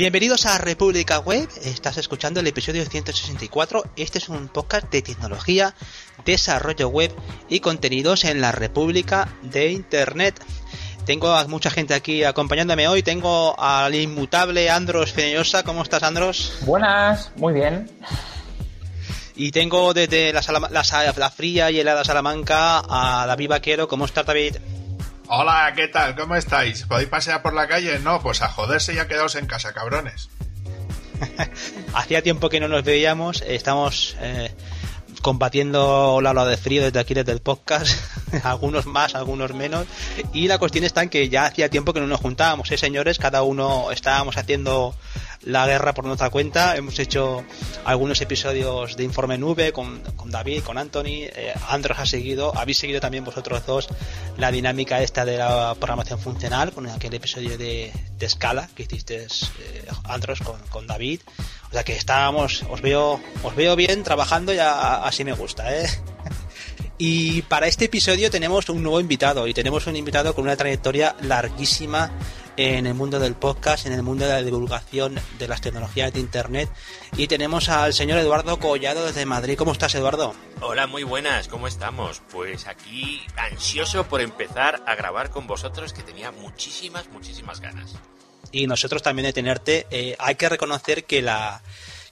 Bienvenidos a República Web, estás escuchando el episodio 164. Este es un podcast de tecnología, desarrollo web y contenidos en la República de Internet. Tengo a mucha gente aquí acompañándome hoy. Tengo al inmutable Andros Feñosa. ¿Cómo estás, Andros? Buenas, muy bien. Y tengo desde la, la, fría y helada Salamanca a David Vaquero. ¿Cómo estás, David? Hola, ¿qué tal? ¿Cómo estáis? ¿Podéis pasear por la calle? No, pues a joderse ya quedaos en casa, cabrones. Hacía tiempo que no nos veíamos. Estamos eh, combatiendo la ola de frío desde aquí, desde el podcast. algunos más, algunos menos. Y la cuestión está en que ya hacía tiempo que no nos juntábamos, ¿eh, señores? Cada uno estábamos haciendo la guerra por nuestra cuenta. Hemos hecho algunos episodios de Informe Nube con, David, con Anthony. Eh, Andros ha seguido, habéis seguido también vosotros dos la dinámica esta de la programación funcional con aquel episodio de, de escala que hiciste eh, Andros con, con David. O sea que estábamos, os veo, os veo bien trabajando y así me gusta, ¿eh? Y para este episodio tenemos un nuevo invitado y tenemos un invitado con una trayectoria larguísima en el mundo del podcast, en el mundo de la divulgación de las tecnologías de Internet. Y tenemos al señor Eduardo Collado desde Madrid. ¿Cómo estás, Eduardo? Hola, muy buenas, ¿cómo estamos? Pues aquí ansioso por empezar a grabar con vosotros, que tenía muchísimas, muchísimas ganas. Y nosotros también de tenerte. Eh, hay que reconocer que, la,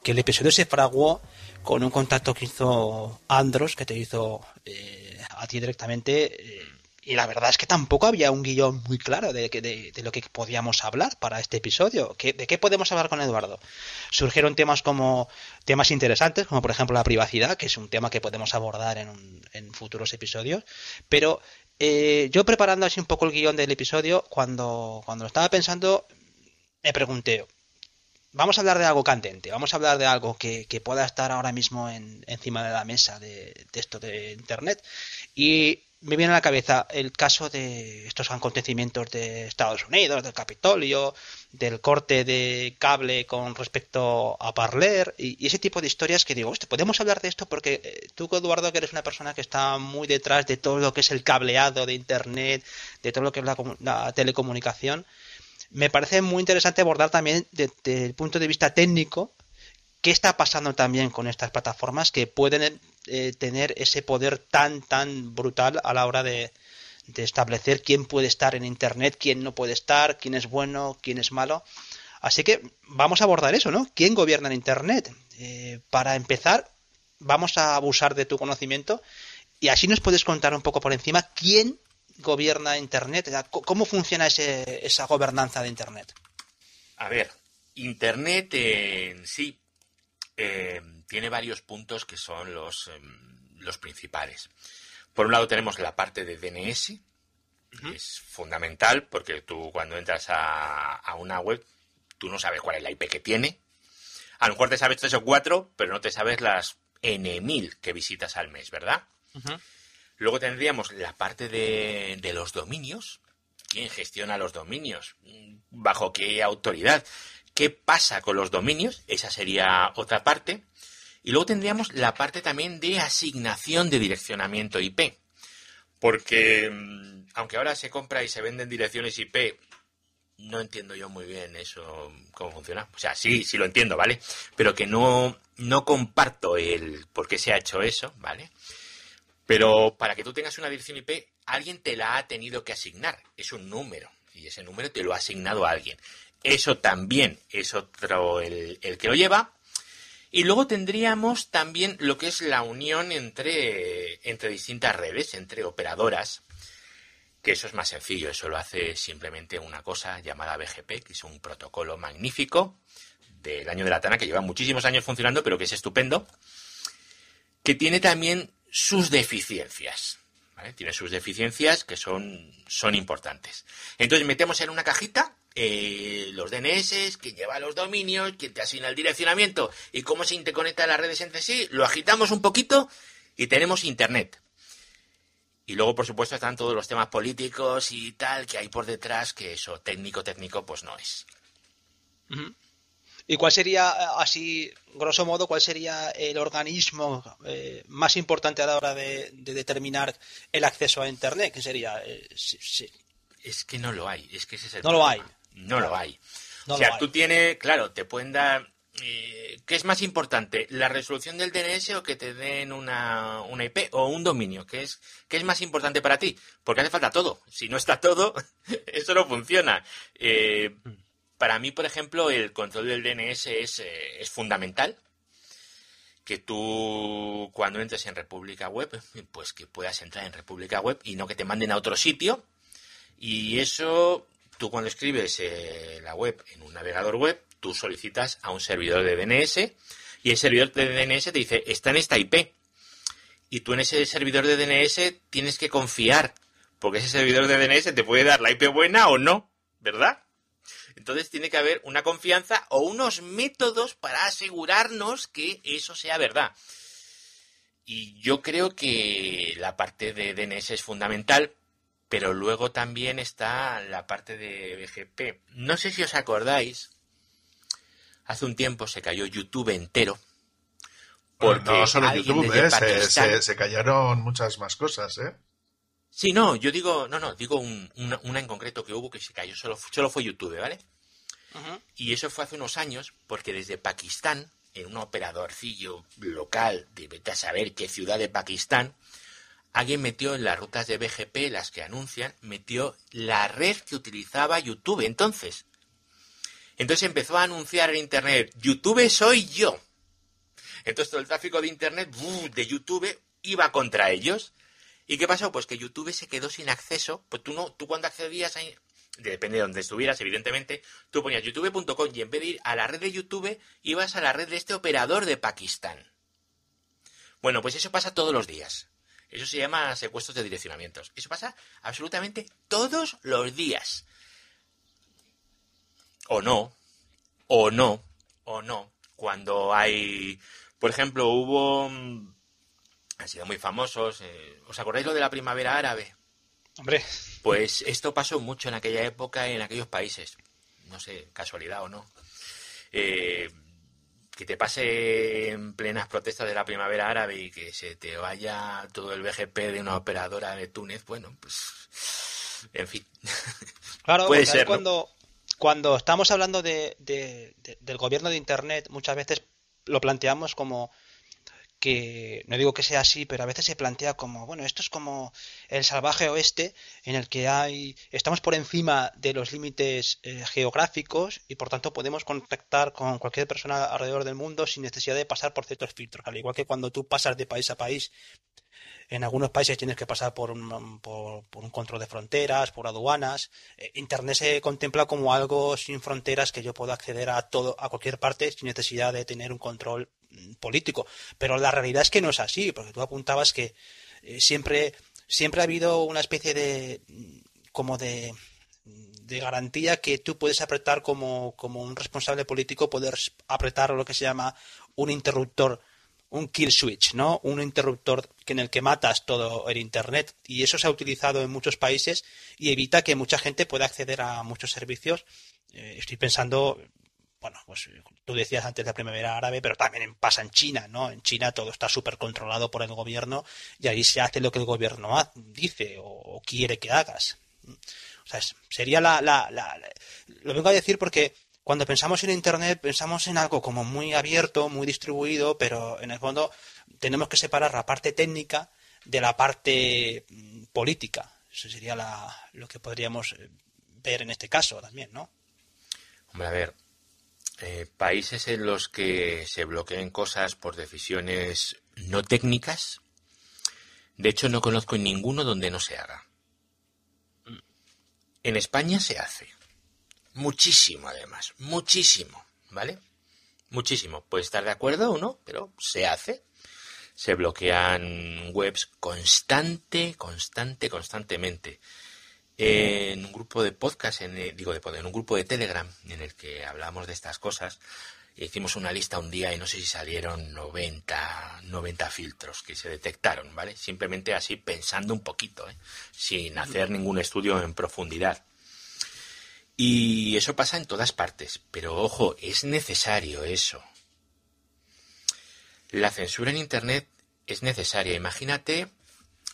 que el episodio se fraguó con un contacto que hizo Andros, que te hizo eh, a ti directamente. Eh, y la verdad es que tampoco había un guion muy claro de, de, de lo que podíamos hablar para este episodio. ¿De qué podemos hablar con Eduardo? Surgieron temas como temas interesantes, como por ejemplo la privacidad, que es un tema que podemos abordar en, en futuros episodios. Pero eh, yo preparando así un poco el guion del episodio, cuando, cuando lo estaba pensando, me pregunté, vamos a hablar de algo candente, vamos a hablar de algo que, que pueda estar ahora mismo en, encima de la mesa de, de, esto de Internet. Y me viene a la cabeza el caso de estos acontecimientos de Estados Unidos, del Capitolio, del corte de cable con respecto a Parler y, ese tipo de historias que digo, podemos hablar de esto porque eh, tú, Eduardo, que eres una persona que está muy detrás de todo lo que es el cableado de Internet, de todo lo que es la, telecomunicación, me parece muy interesante abordar también desde el punto de vista técnico qué está pasando también con estas plataformas que pueden eh, tener ese poder tan, tan brutal a la hora de, establecer quién puede estar en Internet, quién no puede estar, quién es bueno, quién es malo. Así que vamos a abordar eso, ¿no? ¿Quién gobierna en Internet? Eh, para empezar, vamos a abusar de tu conocimiento y así nos puedes contar un poco por encima quién gobierna Internet, cómo funciona ese, esa gobernanza de Internet. A ver, Internet en sí eh, tiene varios puntos que son los, em, los principales. Por un lado tenemos la parte de DNS, es fundamental porque tú cuando entras a, una web, tú no sabes cuál es la IP que tiene. A lo mejor te sabes tres o cuatro, pero no te sabes las N1000 que visitas al mes, ¿verdad? Luego tendríamos la parte de, de los dominios. ¿Quién gestiona los dominios? ¿Bajo qué autoridad? ¿Qué pasa con los dominios? Esa sería otra parte. Y luego tendríamos la parte también de asignación de direccionamiento IP. Porque mm, aunque ahora se compra y se venden direcciones IP, no entiendo yo muy bien eso, cómo funciona. O sea, sí, sí lo entiendo, ¿vale? Pero que no, no comparto el por qué se ha hecho eso, ¿vale? Pero para que tú tengas una dirección IP, alguien te la ha tenido que asignar. Es un número. Y ese número te lo ha asignado a alguien. Eso también es otro el, que lo lleva. Y luego tendríamos también lo que es la unión entre, entre distintas redes, entre operadoras, que eso es más sencillo, eso lo hace simplemente una cosa llamada BGP, que es un protocolo magnífico del año de la Tana, que lleva muchísimos años funcionando, pero que es estupendo, que tiene también sus deficiencias. Tiene sus deficiencias que son, son importantes. Entonces metemos en una cajita eh, los DNS, quien lleva los dominios, quien te asigna el direccionamiento y cómo se interconecta las redes entre sí, lo agitamos un poquito y tenemos Internet. Y luego, por supuesto, están todos los temas políticos y tal que hay por detrás, que eso técnico, técnico, pues no es. ¿Y cuál sería, así, grosso modo, cuál sería el organismo eh, más importante a la hora de, determinar el acceso a Internet? ¿Qué sería? Eh, es que no lo hay, es que ese es No lo hay. No lo hay. o sea, tú tienes, claro, te pueden dar... Eh, ¿Qué es más importante? ¿La resolución del DNS o que te den una, una IP o un dominio? ¿Qué es, ¿Qué es más importante para ti? Porque hace falta todo. Si no está todo, eso no funciona. Eh, para mí, por ejemplo, el control del DNS es, eh, es fundamental que tú cuando entres en República Web, pues que puedas entrar en República Web y no que te manden a otro sitio. Y eso, tú cuando escribes eh, la web en un navegador web, tú solicitas a un servidor de DNS y el servidor de DNS te dice, está en esta IP. Y tú en ese servidor de DNS tienes que confiar, porque ese servidor de DNS te puede dar la IP buena o no, ¿verdad? Entonces tiene que haber una confianza o unos métodos para asegurarnos que eso sea verdad. Y yo creo que la parte de DNS es fundamental, pero luego también está la parte de BGP. No sé si os acordáis, hace un tiempo se cayó YouTube entero. Porque no solo YouTube, ¿eh? se, se, cayeron muchas más cosas, ¿eh? Sí, no, yo digo, no, no, digo una, en concreto que hubo que se cayó, solo, solo fue YouTube, ¿vale? Y eso fue hace unos años porque desde Pakistán, en un operadorcillo local de vete a saber qué ciudad de Pakistán, alguien metió en las rutas de BGP, las que anuncian, metió la red que utilizaba YouTube entonces. Entonces empezó a anunciar en Internet, YouTube soy yo. Entonces todo el tráfico de Internet de YouTube iba contra ellos ¿Y qué pasó? Pues que YouTube se quedó sin acceso. Pues tú no, tú cuando accedías a, depende de donde estuvieras, evidentemente, tú ponías youtube.com y en vez de ir a la red de YouTube, ibas a la red de este operador de Pakistán. Bueno, pues eso pasa todos los días. Eso se llama secuestros de direccionamientos. Eso pasa absolutamente todos los días. O no, o no, o no. Cuando hay, por ejemplo, hubo mm, han sido muy famosos. Eh, ¿Os acordáis lo de la primavera árabe? Hombre. Pues esto pasó mucho en aquella época en aquellos países. No sé, casualidad o no. Eh, que te pase en plenas protestas de la primavera árabe y que se te vaya todo el BGP de una operadora de Túnez, bueno, pues. En fin. Claro, Puede ser, cuando, cuando estamos hablando de, del gobierno de Internet, muchas veces lo planteamos como que no digo que sea así, pero a veces se plantea como, bueno, esto es como el salvaje oeste en el que hay estamos por encima de los límites eh, geográficos y por tanto podemos contactar con cualquier persona alrededor del mundo sin necesidad de pasar por ciertos filtros, al igual que cuando tú pasas de país a país en algunos países tienes que pasar por un, por, un control de fronteras, por aduanas. Eh, Internet se contempla como algo sin fronteras que yo puedo acceder a todo, a cualquier parte sin necesidad de tener un control político. Pero la realidad es que no es así, porque tú apuntabas que eh, siempre, siempre ha habido una especie de mm, como de de garantía que tú puedes apretar como, como un responsable político, poder apretar lo que se llama un interruptor un kill switch, ¿no? Un interruptor en el que matas todo el internet y eso se ha utilizado en muchos países y evita que mucha gente pueda acceder a muchos servicios. Eh, estoy pensando, bueno, pues tú decías antes la primavera árabe, pero también pasa en China, ¿no? En China todo está súper controlado por el gobierno y ahí se hace lo que el gobierno dice o, quiere que hagas. O sea, sería la, la, la, Lo vengo a decir porque cuando pensamos en Internet pensamos en algo como muy abierto, muy distribuido, pero en el fondo tenemos que separar la parte técnica de la parte mm, política. Eso sería lo que podríamos eh, ver en este caso también, ¿no? Hombre, a ver, eh, países en los que se bloqueen cosas por decisiones no técnicas, de hecho no conozco ninguno donde no se haga. En España se hace. Muchísimo, además. Muchísimo. ¿Vale? Muchísimo. Puede estar de acuerdo o no, pero se hace. Se bloquean webs constante, constante, constantemente. En un grupo de podcast, en, digo de en un grupo de Telegram en el que hablamos de estas cosas, hicimos una lista un día y no sé si salieron 90, 90 filtros que se detectaron, ¿vale? Simplemente así pensando un poquito, ¿eh? sin hacer ningún estudio en profundidad. Y eso pasa en todas partes, pero ojo, es necesario eso. La censura en Internet es necesaria. Imagínate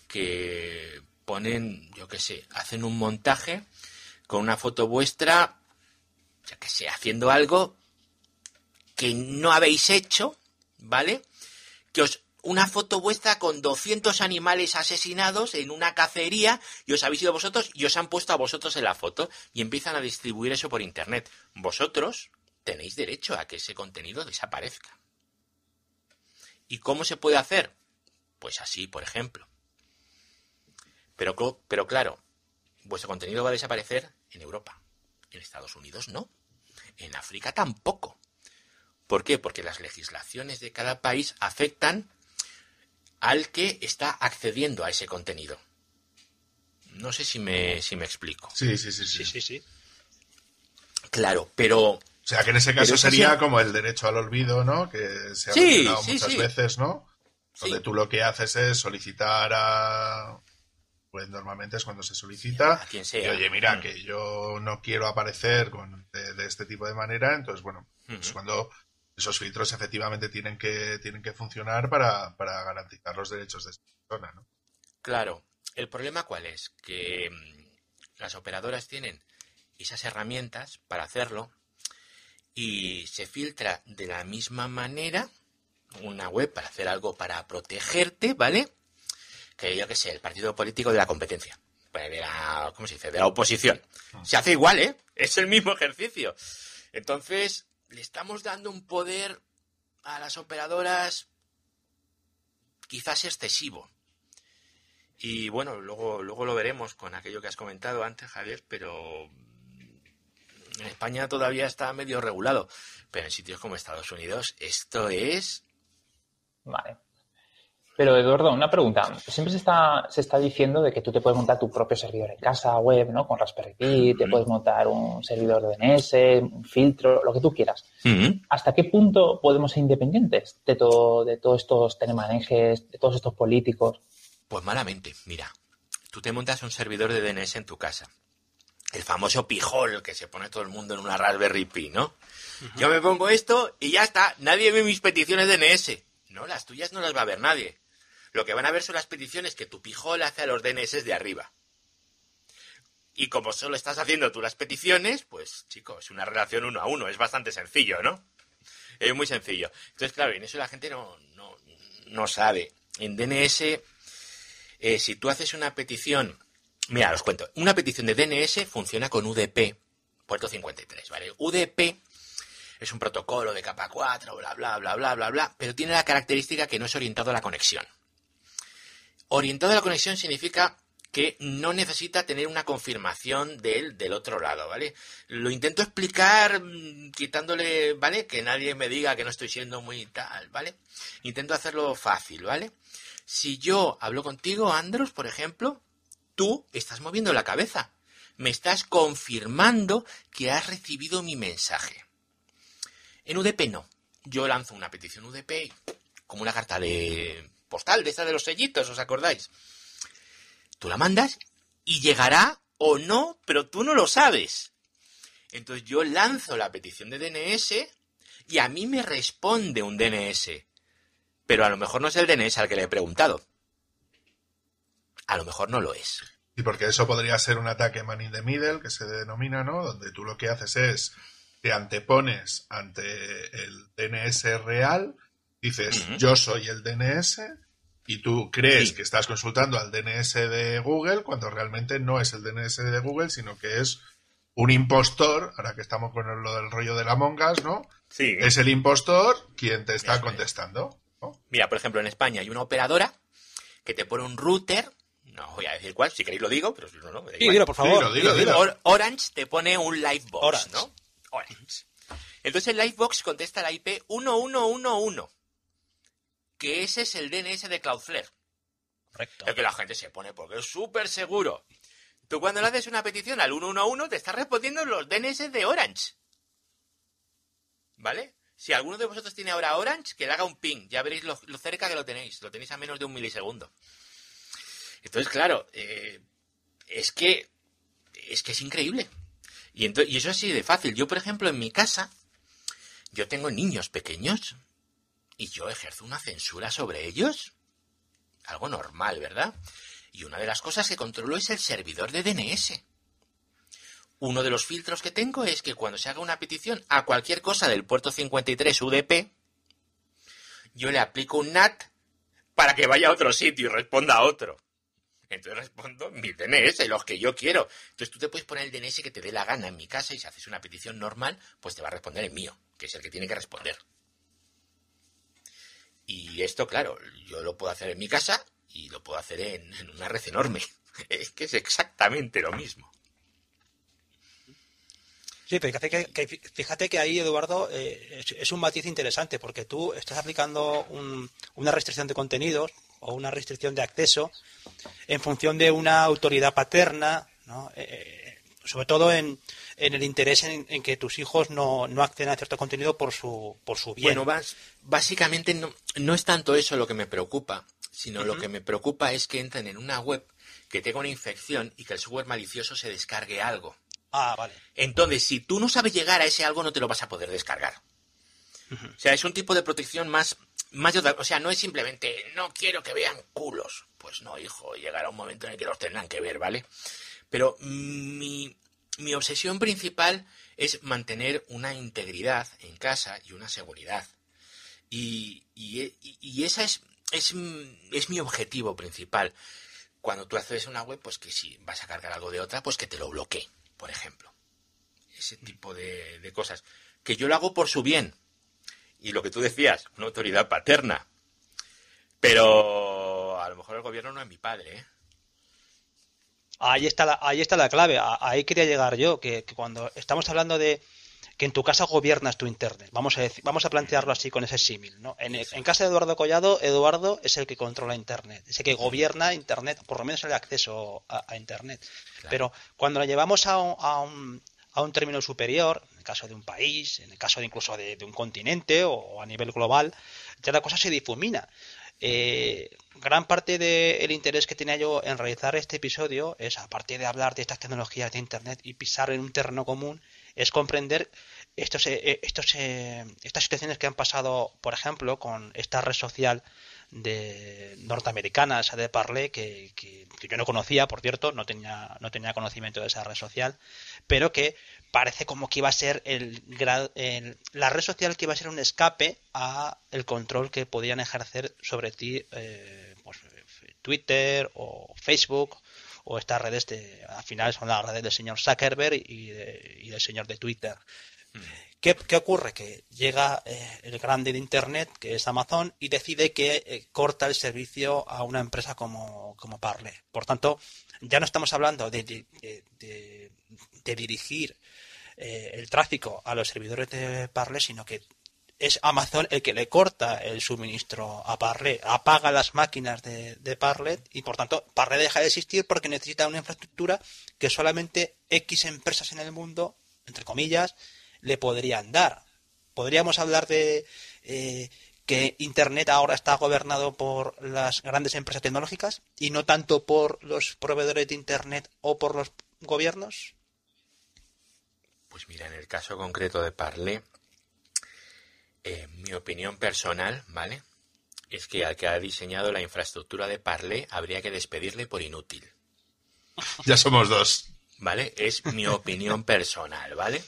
que ponen, yo qué sé, hacen un montaje con una foto vuestra ya que sé, haciendo algo que no habéis hecho, ¿vale? Que os una foto vuestra con 200 animales asesinados en una cacería y os habéis ido vosotros y os han puesto a vosotros en la foto y empiezan a distribuir eso por internet. Vosotros tenéis derecho a que ese contenido desaparezca. ¿Y cómo se puede hacer? Pues así, por ejemplo. Pero, pero claro, vuestro contenido va a desaparecer en Europa. En Estados Unidos no. En África tampoco. ¿Por qué? Porque las legislaciones de cada país afectan al que está accediendo a ese contenido. No sé si me, si me explico. Sí, sí, sí, Sí, sí, sí. Claro, pero O sea, que en ese caso sería sí- como el derecho al olvido, ¿no? Que se ha Sí, mencionado sí, muchas sí. veces, ¿no? Sí. Donde tú lo que haces es solicitar a... Pues normalmente es cuando se solicita. a quien Y sea. oye, mira, Mm. que yo no quiero aparecer con, de, de este tipo de manera, entonces, bueno, es Ujú. cuando esos filtros efectivamente tienen que, tienen que funcionar para, para garantizar los derechos de esa persona, ¿no? Claro, el problema cuál es? Que mm, las operadoras tienen esas herramientas para hacerlo y se filtra de la misma manera una web para hacer algo para protegerte, ¿vale? Que yo que sé, el partido político de la competencia, pues de la, ¿cómo se dice? De la oposición. Se hace igual, ¿eh? Es el mismo ejercicio. Entonces, le estamos dando un poder a las operadoras quizás excesivo. Y bueno, luego, luego lo veremos con aquello que has comentado antes, Javier, pero en España todavía está medio regulado. Pero en sitios como Estados Unidos, esto es. Vale. Pero Eduardo, una pregunta. Siempre se está, se está diciendo de que tú te puedes montar tu propio servidor en casa, web, ¿no? Con Raspberry Pi, te puedes montar un servidor de DNS, un filtro, lo que tú quieras. ¿Hasta qué punto podemos ser independientes de todo, de todos estos telemanejes, de todos estos políticos? Pues malamente, mira, tú te montas un servidor de DNS en tu casa. El famoso pijol que se pone todo el mundo en una Raspberry Pi, ¿no? Yo me pongo esto y ya está. Nadie ve mis peticiones DNS. No, las tuyas no las va a ver nadie. Lo que van a ver son las peticiones que tu pijol hace a los DNS de arriba. Y como solo estás haciendo tú las peticiones, pues chicos, es una relación uno a uno. Es bastante sencillo, ¿no? Es muy sencillo. Entonces, claro, en eso la gente no, no, no sabe. En DNS eh, si tú haces una petición, mira, os cuento, una petición de DNS funciona con UDP, puerto 53, ¿vale? UDP es un protocolo de capa 4, bla, bla, bla, bla, bla, bla, pero tiene la característica que no es orientado a la conexión. Orientado a la conexión significa que no necesita tener una confirmación del, otro lado, ¿vale? Lo intento explicar mm, quitándole, ¿vale? Que nadie me diga que no estoy siendo muy tal, ¿vale? Intento hacerlo fácil, ¿vale? Si yo hablo contigo, Andros, por ejemplo, tú estás moviendo la cabeza. Me estás confirmando que has recibido mi mensaje. En UDP no. Yo lanzo una petición UDP como una carta de postal de esta de los sellitos, ¿os acordáis? Tú la mandas y llegará o no, pero tú no lo sabes. Entonces yo lanzo la petición de DNS y a mí me responde un DNS. Pero a lo mejor no es el DNS al que le he preguntado. A lo mejor no lo es. Y porque eso podría ser un ataque man in the middle, que se denomina, ¿no? Donde tú lo que haces es te antepones ante el DNS real, dices yo soy el DNS y tú crees Sí. que estás consultando al DNS de Google cuando realmente no es el DNS de Google, sino que es un impostor, ahora que estamos con lo del rollo de la Mongas, ¿no? Sí. Es el impostor quien te está Eso es. contestando. ¿no? Mira, por ejemplo, en España hay una operadora que te pone un router. No voy a decir cuál, si queréis lo digo, pero si no, no, me da Sí, igual. dilo, por favor. Dilo, dilo, dilo. Or- Orange te pone un Livebox, Orange. ¿no? Orange. Entonces el Livebox contesta la IP 1111, que ese es el DNS de Cloudflare. Correcto. Es que la gente se pone porque es súper seguro. Tú cuando le haces una petición al 111 te está respondiendo los DNS de Orange. ¿Vale? Si alguno de vosotros tiene ahora Orange, que le haga un ping. Ya veréis lo, lo cerca que lo tenéis. Lo tenéis a menos de un milisegundo. Entonces, claro, eh, es que es que es increíble. Y, y eso es así de fácil. Yo, por ejemplo, en mi casa, yo tengo niños pequeños y yo ejerzo una censura sobre ellos. Algo normal, ¿verdad? Y una de las cosas que controlo es el servidor de DNS. uno de los filtros que tengo es que cuando se haga una petición a cualquier cosa del puerto 53 UDP, yo le aplico un NAT para que vaya a otro sitio y responda a otro. Entonces respondo mi DNS, los que yo quiero. Entonces tú te puedes poner el DNS que te dé la gana en mi casa y si haces una petición normal, pues te va a responder el mío, que es el que tiene que responder. Y esto, claro, yo lo puedo hacer en mi casa y lo puedo hacer en, en una red enorme. Es que es exactamente lo mismo. Sí, pero fíjate que, que- fíjate que ahí, Eduardo, eh, es, un matiz interesante porque tú estás aplicando un- una restricción de contenidos o una restricción de acceso en función de una autoridad paterna, ¿no? Eh, eh, sobre todo en, en el interés en, en que tus hijos no, no acceden a cierto contenido por su, por su bien. Bueno, básicamente no, no es tanto eso lo que me preocupa, sino lo que me preocupa es que entren en una web que tenga una infección y que el software malicioso se descargue algo. ah, vale. Entonces, si tú no sabes llegar a ese algo, no te lo vas a poder descargar. O sea, es un tipo de protección más, más O sea, no es simplemente, no quiero que vean culos. Pues no, hijo, llegará un momento en el que los tendrán que ver, ¿vale? Pero mi, mi obsesión principal es mantener una integridad en casa y una seguridad. Y, y, y- esa es, es, es mi objetivo principal. Cuando tú haces una web, pues que si vas a cargar algo de otra, pues que te lo bloquee, por ejemplo. Ese tipo de, de cosas. Que yo lo hago por su bien. Y lo que tú decías, una autoridad paterna. Pero a lo mejor el gobierno no es mi padre, ¿eh? Ahí está la, ahí está la clave. Ahí quería llegar yo, que, que cuando estamos hablando de que en tu casa gobiernas tu internet, vamos a decir, vamos a plantearlo así con ese símil, ¿no? En, en casa de Eduardo Collado, Eduardo es el que controla internet, es el que gobierna internet, por lo menos el acceso a, a internet. Claro. Pero cuando lo llevamos a un, a un, a un término superior, en el caso de un país, en el caso de incluso de, de un continente o a nivel global, ya la cosa se difumina. Eh, gran parte del interés que tenía yo en realizar este episodio es, aparte de hablar de estas tecnologías de Internet y pisar en un terreno común, es comprender estos, eh, estos, eh, estas situaciones que han pasado, por ejemplo, con esta red social de norteamericana, esa de Parler, que, que- que yo no conocía, por cierto, no tenía, no tenía conocimiento de esa red social, pero que parece como que iba a ser el, el- la red social que iba a ser un escape a el control que podían ejercer sobre ti eh, pues, Twitter o Facebook o estas redes de al final son las redes del señor Zuckerberg y, de- y del señor de Twitter ¿Qué, qué ocurre? Que llega eh, el grande de Internet, que es Amazon, y decide que eh, corta el servicio a una empresa como, como Parler. Por tanto, ya no estamos hablando de, de- de- dirigir eh, el tráfico a los servidores de Parler, sino que es Amazon el que le corta el suministro a Parler, apaga las máquinas de, de y por tanto Parler deja de existir porque necesita una infraestructura que solamente X empresas en el mundo, entre comillas, le podrían dar. Podríamos hablar de eh, que Internet ahora está gobernado por las grandes empresas tecnológicas y no tanto por los proveedores de Internet o por los gobiernos. Pues mira, en el caso concreto de Parler, eh, mi opinión personal, ¿vale? Es que al que ha diseñado la infraestructura de Parler habría que despedirle por inútil, Ya somos dos. ¿vale? Es mi opinión personal, ¿vale?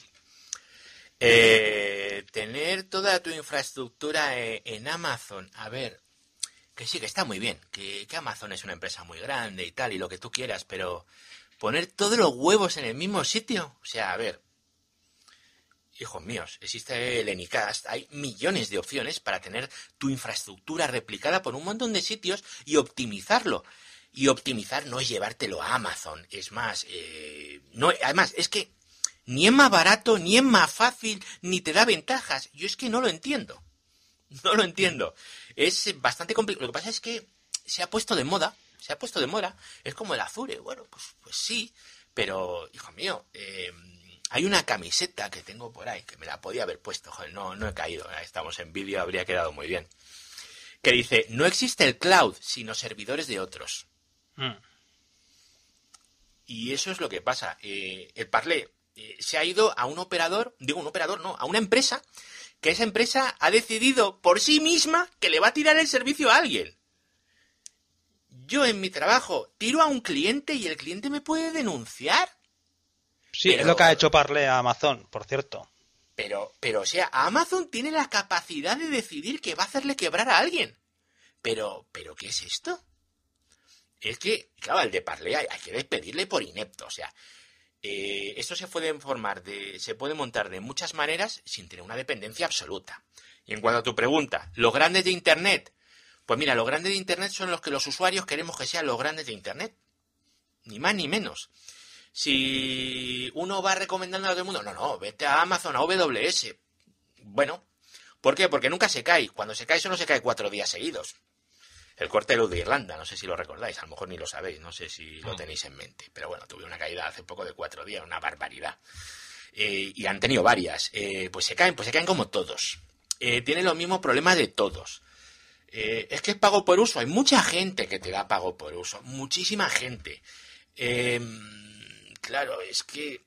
Eh, tener toda tu infraestructura eh, en Amazon, a ver, que sí, que está muy bien, que, que Amazon es una empresa muy grande y tal, y lo que tú quieras, pero poner todos los huevos en el mismo sitio, o sea, a ver, hijos míos, existe el Anycast, hay millones de opciones para tener tu infraestructura replicada por un montón de sitios y optimizarlo. Y optimizar no es llevártelo a Amazon, es más, eh, no, además, es que ni es más barato, ni es más fácil, ni te da ventajas. Yo es que no lo entiendo. No lo entiendo. Es bastante complicado. Lo que pasa es que se ha puesto de moda. Se ha puesto de moda. Es como el Azure. Bueno, pues, pues sí. Pero, hijo mío, eh, hay una camiseta que tengo por ahí que me la podía haber puesto. Joder, no, no he caído. Estamos en vídeo, habría quedado muy bien. Que dice, no existe el cloud, sino servidores de otros. Y eso es lo que pasa. Eh, el Parler eh, se ha ido a un operador, digo un operador, no, a una empresa, que esa empresa ha decidido por sí misma que le va a tirar el servicio a alguien. Yo en mi trabajo tiro a un cliente y el cliente me puede denunciar. Sí, es lo que ha hecho Parle a Amazon, por cierto. Pero, pero, o sea, Amazon tiene la capacidad de decidir que va a hacerle quebrar a alguien. Pero, pero, ¿qué es esto? Es que, claro, al de Parley hay, hay que despedirle por inepto. O sea, eh, esto se puede formar de, se puede montar de muchas maneras sin tener una dependencia absoluta. Y en cuanto a tu pregunta, ¿los grandes de Internet? Pues mira, los grandes de Internet son los que los usuarios queremos que sean los grandes de Internet. Ni más ni menos. Si uno va recomendando a todo el mundo, no, no, vete a Amazon, a AWS. Bueno, ¿por qué? Porque nunca se cae. Cuando se cae, solo se cae cuatro días seguidos. El corte de luz de Irlanda, no sé si lo recordáis, a lo mejor ni lo sabéis, no sé si lo tenéis en mente. Pero bueno, tuve una caída hace poco de cuatro días, una barbaridad. Eh, y han tenido varias. Eh, pues se caen, pues se caen como todos. Eh, tienen los mismos problemas de todos. Eh, es que es pago por uso. Hay mucha gente que te da pago por uso. Muchísima gente. Eh, claro, es que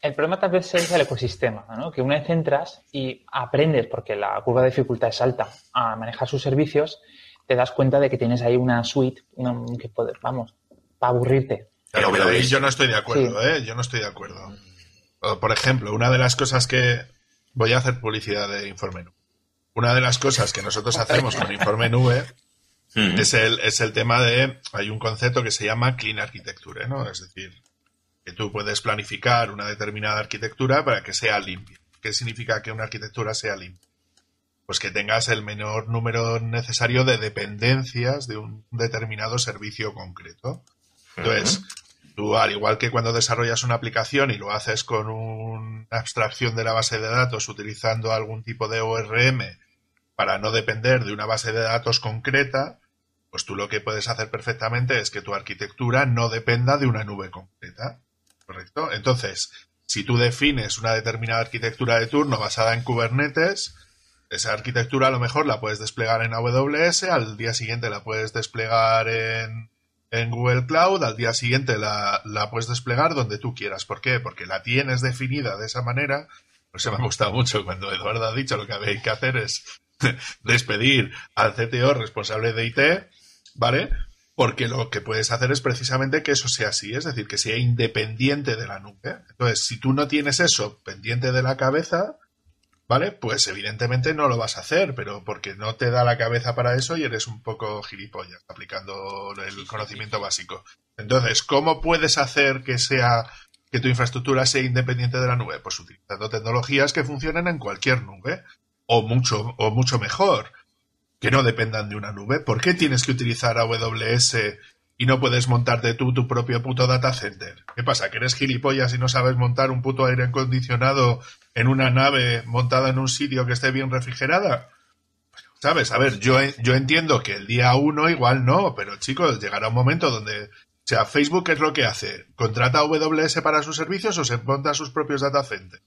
El problema tal vez es el ecosistema, ¿no? Que una vez entras y aprendes, porque la curva de dificultad es alta, a manejar sus servicios, te das cuenta de que tienes ahí una suite, una, que puede, vamos, para aburrirte. Pero, Pero ahí yo no estoy de acuerdo, Sí. ¿eh? Yo no estoy de acuerdo. Por ejemplo, una de las cosas que... Voy a hacer publicidad de Informe Nube. Una de las cosas que nosotros hacemos con Informe Nube Mm. es el, es el tema de... Hay un concepto que se llama Clean Architecture, ¿no? Es decir, que tú puedes planificar una determinada arquitectura para que sea limpia. ¿Qué significa que una arquitectura sea limpia? Pues que tengas el menor número necesario de dependencias de un determinado servicio concreto. Entonces, tú, al igual que cuando desarrollas una aplicación y lo haces con una abstracción de la base de datos utilizando algún tipo de ORM para no depender de una base de datos concreta, pues tú lo que puedes hacer perfectamente es que tu arquitectura no dependa de una nube concreta. ¿Correcto? Entonces, si tú defines una determinada arquitectura de turno basada en Kubernetes, esa arquitectura a lo mejor la puedes desplegar en AWS, al día siguiente la puedes desplegar en, en Google Cloud, al día siguiente la, la puedes desplegar donde tú quieras. ¿Por qué? Porque la tienes definida de esa manera. Pues se me ha gustado mucho cuando Eduardo ha dicho lo que habéis que hacer es despedir al CTO responsable de IT, ¿vale? Porque lo que puedes hacer es precisamente que eso sea así, es decir, que sea independiente de la nube. Entonces, si tú no tienes eso pendiente de la cabeza, ¿vale? Pues evidentemente no lo vas a hacer, pero porque no te da la cabeza para eso y eres un poco gilipollas aplicando el conocimiento básico. Entonces, ¿cómo puedes hacer que sea que tu infraestructura sea independiente de la nube? Pues utilizando tecnologías que funcionen en cualquier nube o mucho o mucho mejor, que no dependan de una nube. ¿Por qué tienes que utilizar AWS y no puedes montarte tú tu propio puto data center? ¿Qué pasa? ¿Que eres gilipollas y no sabes montar un puto aire acondicionado en una nave montada en un sitio que esté bien refrigerada? ¿Sabes? A ver, yo, yo entiendo que el día uno igual no, pero chicos, llegará un momento donde... O sea, Facebook, ¿qué es lo que hace? ¿Contrata a AWS para sus servicios o se monta sus propios data centers?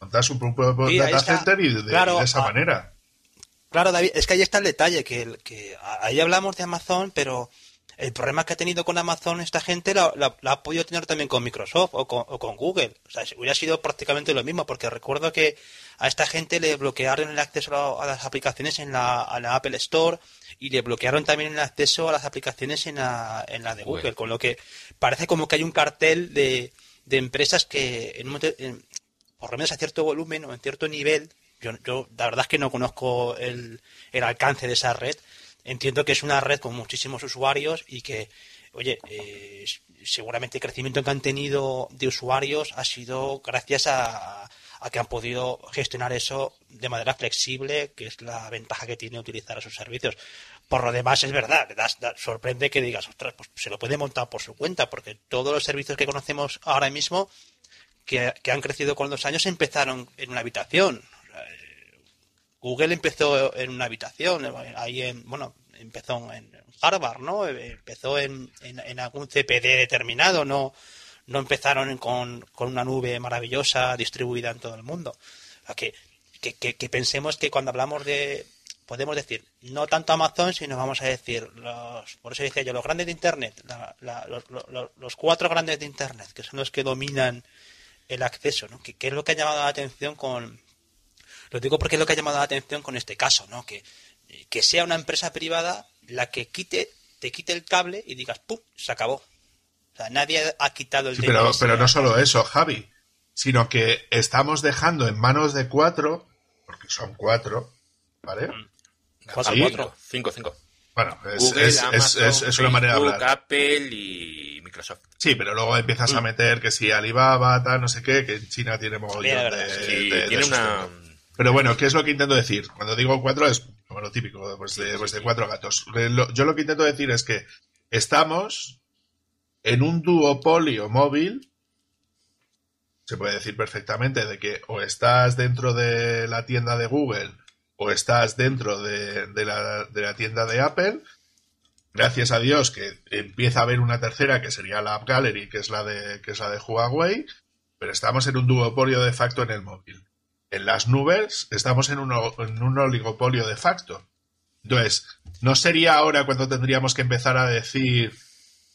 Monta su propio Sí, data center y de, Claro, y de esa manera. Claro, David, es que ahí está el detalle, que, ahí hablamos de Amazon, pero el problema que ha tenido con Amazon esta gente lo, lo- lo ha podido tener también con Microsoft o con, o con Google. O sea, hubiera sido prácticamente lo mismo, porque recuerdo que a esta gente le bloquearon el acceso a, las aplicaciones en la, a la Apple Store y le bloquearon también el acceso a las aplicaciones en la, en la de Google, con lo que parece como que hay un cartel de, de empresas que en un en- por lo menos a cierto volumen o en cierto nivel, yo, yo la verdad es que no conozco el, el alcance de esa red. Entiendo que es una red con muchísimos usuarios y que, oye, eh, seguramente el crecimiento que han tenido de usuarios ha sido gracias a, que han podido gestionar eso de manera flexible, que es la ventaja que tiene utilizar esos servicios. Por lo demás, es verdad, da- da- sorprende que digas, ostras, pues se lo puede montar por su cuenta, porque todos los servicios que conocemos ahora mismo que, que han crecido con los años empezaron en una habitación. Google empezó en una habitación, ahí en, bueno, empezó en Harvard, ¿no? Empezó en, en, algún CPD determinado, no, no empezaron con, con una nube maravillosa distribuida en todo el mundo. Que, que, que- pensemos que cuando hablamos de, podemos decir, no tanto Amazon, sino vamos a decir, los, por eso decía yo, los grandes de Internet, la- la- los, cuatro grandes de Internet, que son los que dominan el acceso, ¿no? Es lo que ha llamado la atención con... Lo digo porque es lo que ha llamado la atención con este caso, ¿no? Que, que sea una empresa privada la que quite, te quite el cable y digas, ¡pum!, se acabó. O sea, nadie ha quitado el Sí, pero, pero no solo eso, Javi, sino que estamos dejando en manos de cuatro, porque son cuatro, ¿vale? Cuatro, Sí. cuatro. Cinco, cinco. Bueno, es, Google, es- Amazon, es- es una manera de hablar. Apple y Microsoft. Sí, pero luego empiezas a meter que si Alibaba, tal, no sé qué, que en China tiene mogollón de, sí. Sí, de- de tiene esos una... Pero bueno, ¿qué es lo que intento decir? Cuando digo cuatro es como lo típico, pues de, pues de cuatro gatos. Yo lo que intento decir es que estamos en un duopolio móvil, se puede decir perfectamente, de que o estás dentro de la tienda de Google o estás dentro de, de la, de la tienda de Apple. Gracias a Dios que empieza a haber una tercera que sería la App Gallery, que es la de, que es la de Huawei, pero estamos en un duopolio de facto en el móvil. En las nubes estamos en un, o- en un oligopolio de facto. Entonces, ¿no sería ahora cuando tendríamos que empezar a decir,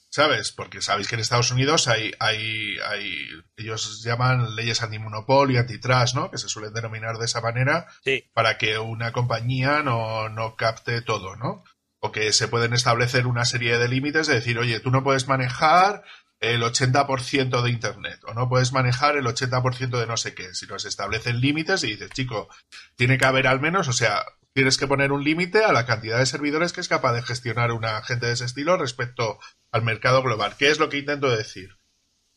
¿sabes? Porque sabéis que en Estados Unidos hay, hay, hay ellos llaman leyes antimonopolio, antitrust, ¿no? Que se suelen denominar de esa manera Sí. para que una compañía no, no capte todo, ¿no? O que se pueden establecer una serie de límites de decir, oye, tú no puedes manejar el 80% de Internet o no puedes manejar el 80% de no sé qué. Si nos establecen límites y dices, chico, tiene que haber al menos, o sea, tienes que poner un límite a la cantidad de servidores que es capaz de gestionar una gente de ese estilo respecto al mercado global. ¿Qué es lo que intento decir?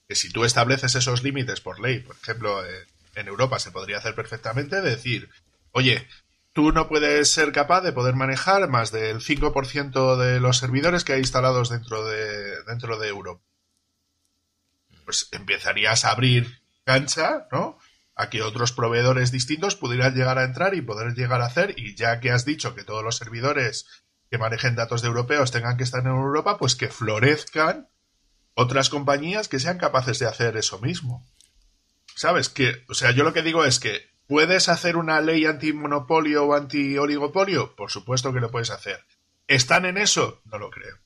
Que si tú estableces esos límites por ley, por ejemplo, eh, en Europa se podría hacer perfectamente, decir, oye, tú no puedes ser capaz de poder manejar más del 5% de los servidores que hay instalados dentro de, dentro de Europa. Pues empezarías a abrir cancha, ¿no? A que otros proveedores distintos pudieran llegar a entrar y poder llegar a hacer, y ya que has dicho que todos los servidores que manejen datos de europeos tengan que estar en Europa, pues que florezcan otras compañías que sean capaces de hacer eso mismo. ¿Sabes? Que, o sea, yo lo que digo es que ¿puedes hacer una ley antimonopolio o anti-oligopolio? Por supuesto que lo puedes hacer. ¿Están en eso? No lo creo.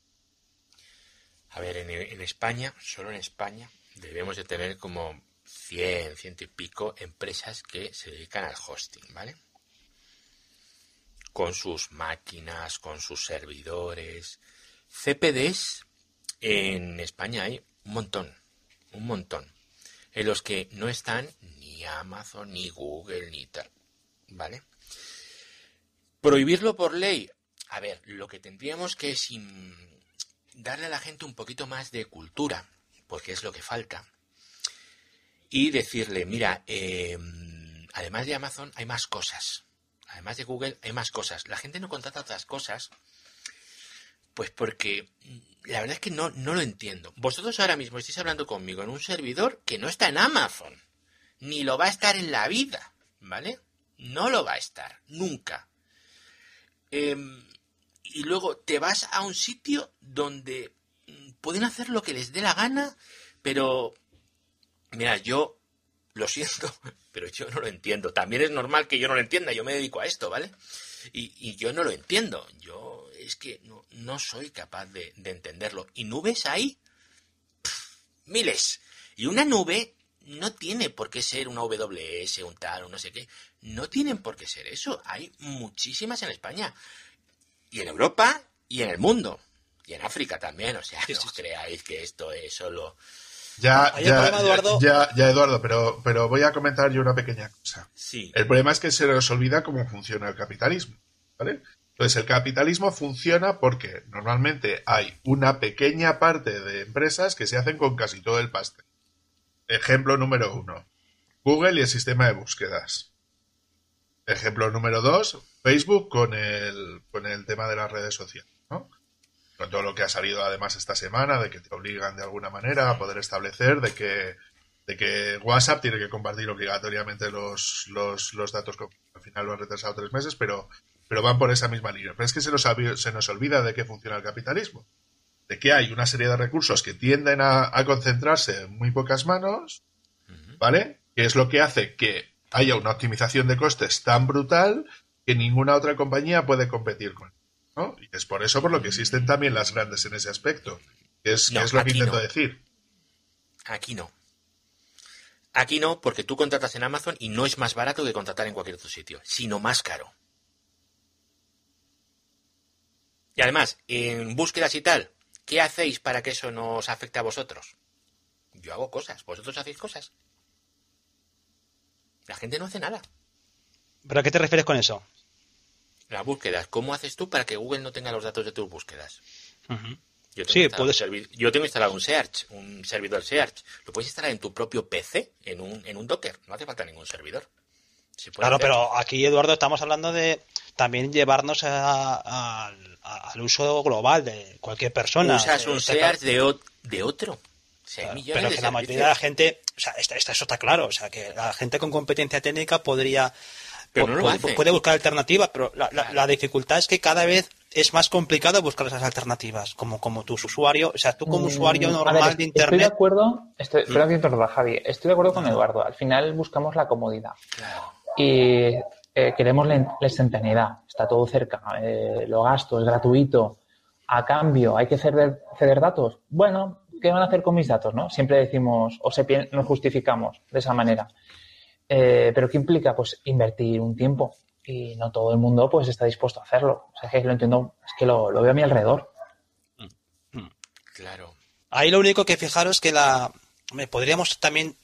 A ver, en, en España, solo en España, debemos de tener como 100, ciento y pico empresas que se dedican al hosting, ¿vale? Con sus máquinas, con sus servidores. CPDs en España hay un montón, un montón. En los que no están ni Amazon, ni Google, ni tal, ¿vale? Prohibirlo por ley. A ver, lo que tendríamos que es darle a la gente un poquito más de cultura, porque es lo que falta. Y decirle, mira, eh, además de Amazon hay más cosas. Además de Google hay más cosas. La gente no contrata otras cosas, pues porque la verdad es que no, no lo entiendo. Vosotros ahora mismo estáis hablando conmigo en un servidor que no está en Amazon, ni lo va a estar en la vida, ¿vale? No lo va a estar, nunca. Em, y luego te vas a un sitio donde pueden hacer lo que les dé la gana, pero mira, yo lo siento, pero yo no lo entiendo. También es normal que yo no lo entienda, yo me dedico a esto, ¿vale? Y, yo no lo entiendo, yo es que no, soy capaz de, de entenderlo. ¿Y nubes hay? Miles. Y una nube no tiene por qué ser una WS, un tal, un no sé qué. No tienen por qué ser eso. Hay muchísimas en España. Y en Europa y en el mundo. Y en África también. O sea, Sí, no sí, creáis que esto es solo... Ya, Hay un ya, problema, ya- Eduardo. ya, ya, Eduardo, pero, pero voy a comentar yo una pequeña cosa. Sí. El problema es que se nos olvida cómo funciona el capitalismo. ¿vale? Entonces, el capitalismo funciona porque normalmente hay una pequeña parte de empresas que se hacen con casi todo el pastel. Ejemplo número uno, Google y el sistema de búsquedas. Ejemplo número dos, Facebook con el, con el tema de las redes sociales. ¿no? Con todo lo que ha salido además esta semana, de que te obligan de alguna manera a poder establecer de que de que WhatsApp tiene que compartir obligatoriamente los, los, los datos, al final lo han retrasado tres meses, pero, pero van por esa misma línea. Pero es que se nos, se nos olvida de qué funciona el capitalismo, de que hay una serie de recursos que tienden a, a concentrarse en muy pocas manos, ¿vale? Que es lo que hace que haya una optimización de costes tan brutal que ninguna otra compañía puede competir con. ¿No? Y es por eso por lo que existen también las grandes en ese aspecto. Que es, que No, es lo que intento no. decir. Aquí no. Aquí no, porque tú contratas en Amazon y no es más barato que contratar en cualquier otro sitio, sino más caro. Y además, en búsquedas y tal, ¿qué hacéis para que eso no os afecte a vosotros? Yo hago cosas, vosotros hacéis cosas. La gente no hace nada. ¿Pero a qué te refieres con eso? Las búsquedas, ¿cómo haces tú para que Google no tenga los datos de tus búsquedas? Yo tengo, Sí, puede un ser. yo tengo instalado un Search, un servidor Search. Lo puedes instalar en tu propio PC, en un, en un Docker. No hace falta ningún servidor. Claro, hacer. pero aquí, Eduardo, estamos hablando de también llevarnos a- a- al- al uso global de cualquier persona. Usas un Search de, o- de otro. O sea, hay Claro, millones pero de que la mayoría de la gente, o sea, esta- eso está claro, o sea, que la gente con competencia técnica podría Pero no lo puede, hace. puede buscar alternativas, pero la, la- Claro. la dificultad es que cada vez es más complicado buscar esas alternativas, como como tus usuarios, o sea, tú como Mm, usuario normal ver, de Estoy de internet, acuerdo, estoy, perdón que interrumpa, Javi. Estoy de acuerdo con Eduardo. Al final buscamos la comodidad. Y eh, queremos la, la instantaneidad. Está todo cerca. Eh, lo gasto, es gratuito. A cambio, ¿hay que ceder, ceder datos? Bueno, ¿qué van a hacer con mis datos? no? Siempre decimos, o se nos justificamos de esa manera. Eh, ¿Pero qué implica? Pues invertir un tiempo. Y no todo el mundo pues está dispuesto a hacerlo. O sea, que lo entiendo, es que lo, lo veo a mi alrededor. Claro. Ahí lo único que fijaros que la podríamos también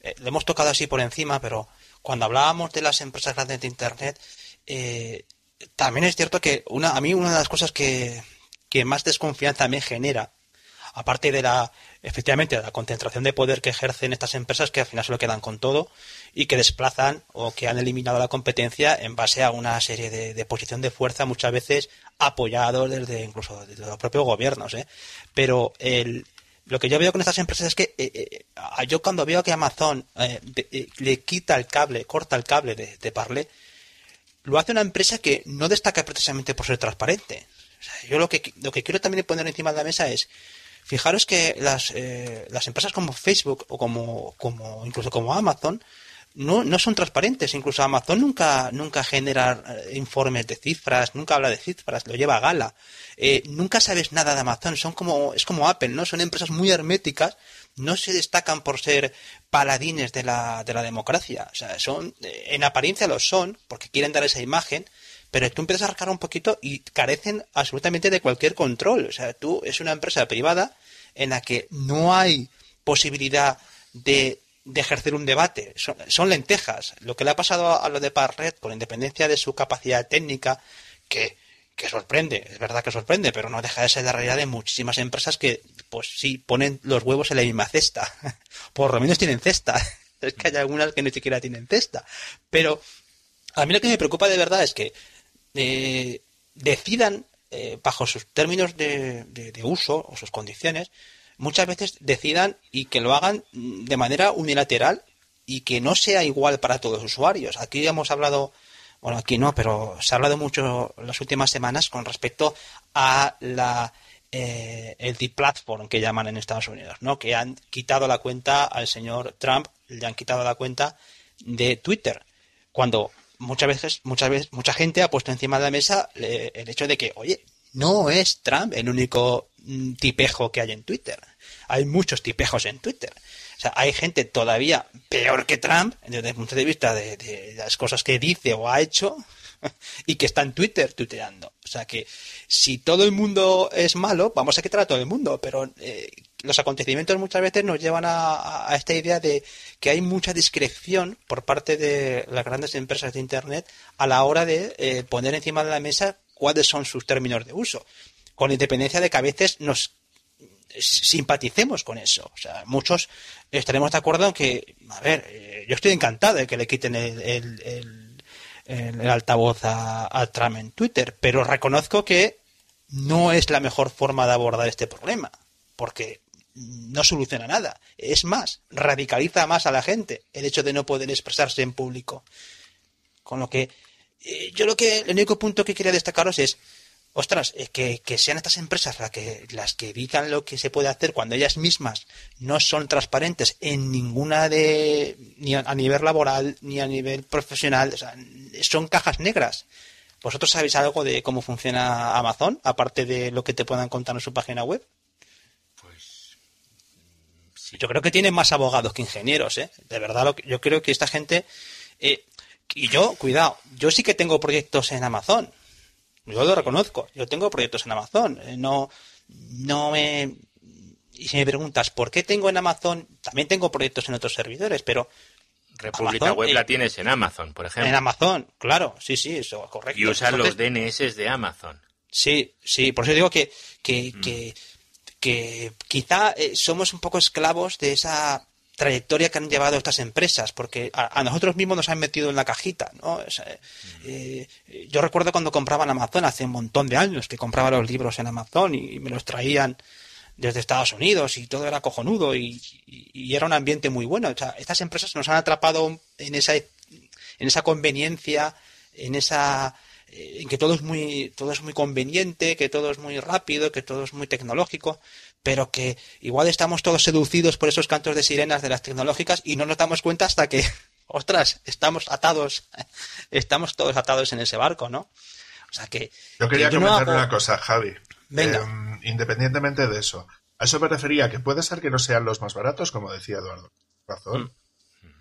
eh, lo hemos tocado así por encima, pero cuando hablábamos de las empresas grandes de internet, eh, también es cierto que una a mí una de las cosas que, que más desconfianza me genera, aparte de la efectivamente la concentración de poder que ejercen estas empresas que al final se lo quedan con todo y que desplazan o que han eliminado la competencia en base a una serie de, de posición de fuerza muchas veces apoyados desde incluso desde los propios gobiernos ¿eh? pero el, lo que yo veo con estas empresas es que eh, eh, yo cuando veo que Amazon eh, le quita el cable corta el cable de, de Parler lo hace una empresa que no destaca precisamente por ser transparente O sea, yo lo que lo que quiero también poner encima de la mesa es Fijaros que las, eh, las empresas como Facebook o como, como incluso como Amazon no, no son transparentes. Incluso Amazon nunca, nunca genera eh, informes de cifras, nunca habla de cifras, lo lleva a gala. Eh, nunca sabes nada de Amazon, son como, es como Apple, ¿no? Son empresas muy herméticas, no se destacan por ser paladines de la, de la democracia. O sea, son, eh, en apariencia lo son, porque quieren dar esa imagen, pero tú empiezas a arcar un poquito y carecen absolutamente de cualquier control. O sea, tú es una empresa privada en la que no hay posibilidad de, ejercer un debate. Son, lentejas. Lo que le ha pasado a, lo de Parret, con independencia de su capacidad técnica, que, que sorprende, es verdad que sorprende, pero no deja de ser la realidad de muchísimas empresas que, pues sí, ponen los huevos en la misma cesta. Por lo menos tienen cesta. Es que hay algunas que ni siquiera tienen cesta. Pero a mí lo que me preocupa de verdad es que eh, decidan, eh, bajo sus términos de, de- uso o sus condiciones, muchas veces decidan y que lo hagan de manera unilateral y que no sea igual para todos los usuarios. Aquí hemos hablado, bueno, aquí no, pero se ha hablado mucho las últimas semanas con respecto a la eh, el deplatform que llaman en Estados Unidos, ¿no? Que han quitado la cuenta al señor Trump, le han quitado la cuenta de Twitter, cuando muchas veces, muchas veces, mucha gente ha puesto encima de la mesa eh, el hecho de que, oye, no es Trump el único mm, tipejo que hay en Twitter. Hay muchos tipejos en Twitter. O sea, hay gente todavía peor que Trump desde el punto de vista de, de las cosas que dice o ha hecho y que está en Twitter tuiteando. O sea que si todo el mundo es malo, vamos a quitar a todo el mundo, pero eh, los acontecimientos muchas veces nos llevan a, esta idea de que hay mucha discreción por parte de las grandes empresas de Internet a la hora de eh, poner encima de la mesa cuáles son sus términos de uso, con independencia de que a veces nos simpaticemos con eso. O sea, muchos estaremos de acuerdo en que, a ver, eh, yo estoy encantado de que le quiten el- el- altavoz a, a Trump en Twitter, pero reconozco que no es la mejor forma de abordar este problema, porque no soluciona nada. Es más, radicaliza más a la gente el hecho de no poder expresarse en público. Con lo que eh, yo lo que el único punto que quería destacaros es ostras, eh, que, que sean estas empresas las que, las que digan lo que se puede hacer cuando ellas mismas no son transparentes en ninguna de, ni a, a nivel laboral, ni a nivel profesional, o sea, son cajas negras. ¿Vosotros sabéis algo de cómo funciona Amazon, aparte de lo que te puedan contar en su página web? Pues. Sí. Yo creo que tienen más abogados que ingenieros, ¿eh? De verdad, lo que- yo creo que esta gente... eh, y yo, cuidado, yo sí que tengo proyectos en Amazon. Yo lo reconozco. Yo tengo proyectos en Amazon. Eh, no, no me... Y si me preguntas, ¿por qué tengo en Amazon? También tengo proyectos en otros servidores, pero República Amazon, Web eh, la tienes en Amazon, por ejemplo. en Amazon, claro, sí, sí, eso, correcto. y usas los DNS de Amazon. Sí, sí, por eso digo que, que, Mm. que, que quizá eh, somos un poco esclavos de esa trayectoria que han llevado estas empresas, porque a, a nosotros mismos nos han metido en la cajita, ¿no? Eh, yo recuerdo cuando compraba en Amazon hace un montón de años que compraba los libros en Amazon y, me los traían desde Estados Unidos y todo era cojonudo y, y- y era un ambiente muy bueno. O sea, estas empresas nos han atrapado en esa, en esa conveniencia, en esa eh, en que todo es muy todo es muy conveniente, que todo es muy rápido, que todo es muy tecnológico, pero que igual estamos todos seducidos por esos cantos de sirenas de las tecnológicas y no nos damos cuenta hasta que ostras, estamos atados, estamos todos atados en ese barco, ¿no? O sea que Yo quería que yo no comentar hago- una cosa, Javi. Venga. Em, independientemente de eso. A eso me refería que puede ser que no sean los más baratos, como decía Eduardo. Razón.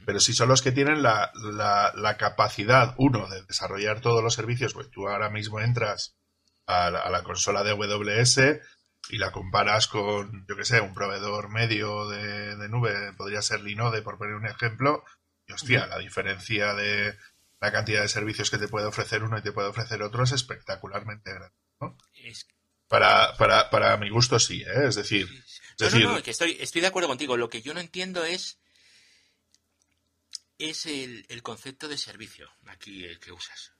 Pero si son los que tienen la, la- la capacidad, uno, de desarrollar todos los servicios, pues tú ahora mismo entras a la, a la consola de AWS y la comparas con, yo que sé, un proveedor medio de, de nube, podría ser Linode, por poner un ejemplo, y hostia, la diferencia de la cantidad de servicios que te puede ofrecer uno y te puede ofrecer otro es espectacularmente grande. ¿no? Es- Para, para, para mi gusto sí, ¿eh? es decir, es No, decir, no, no, que estoy, estoy de acuerdo contigo. Lo que yo no entiendo es es el, el concepto de servicio aquí el que usas.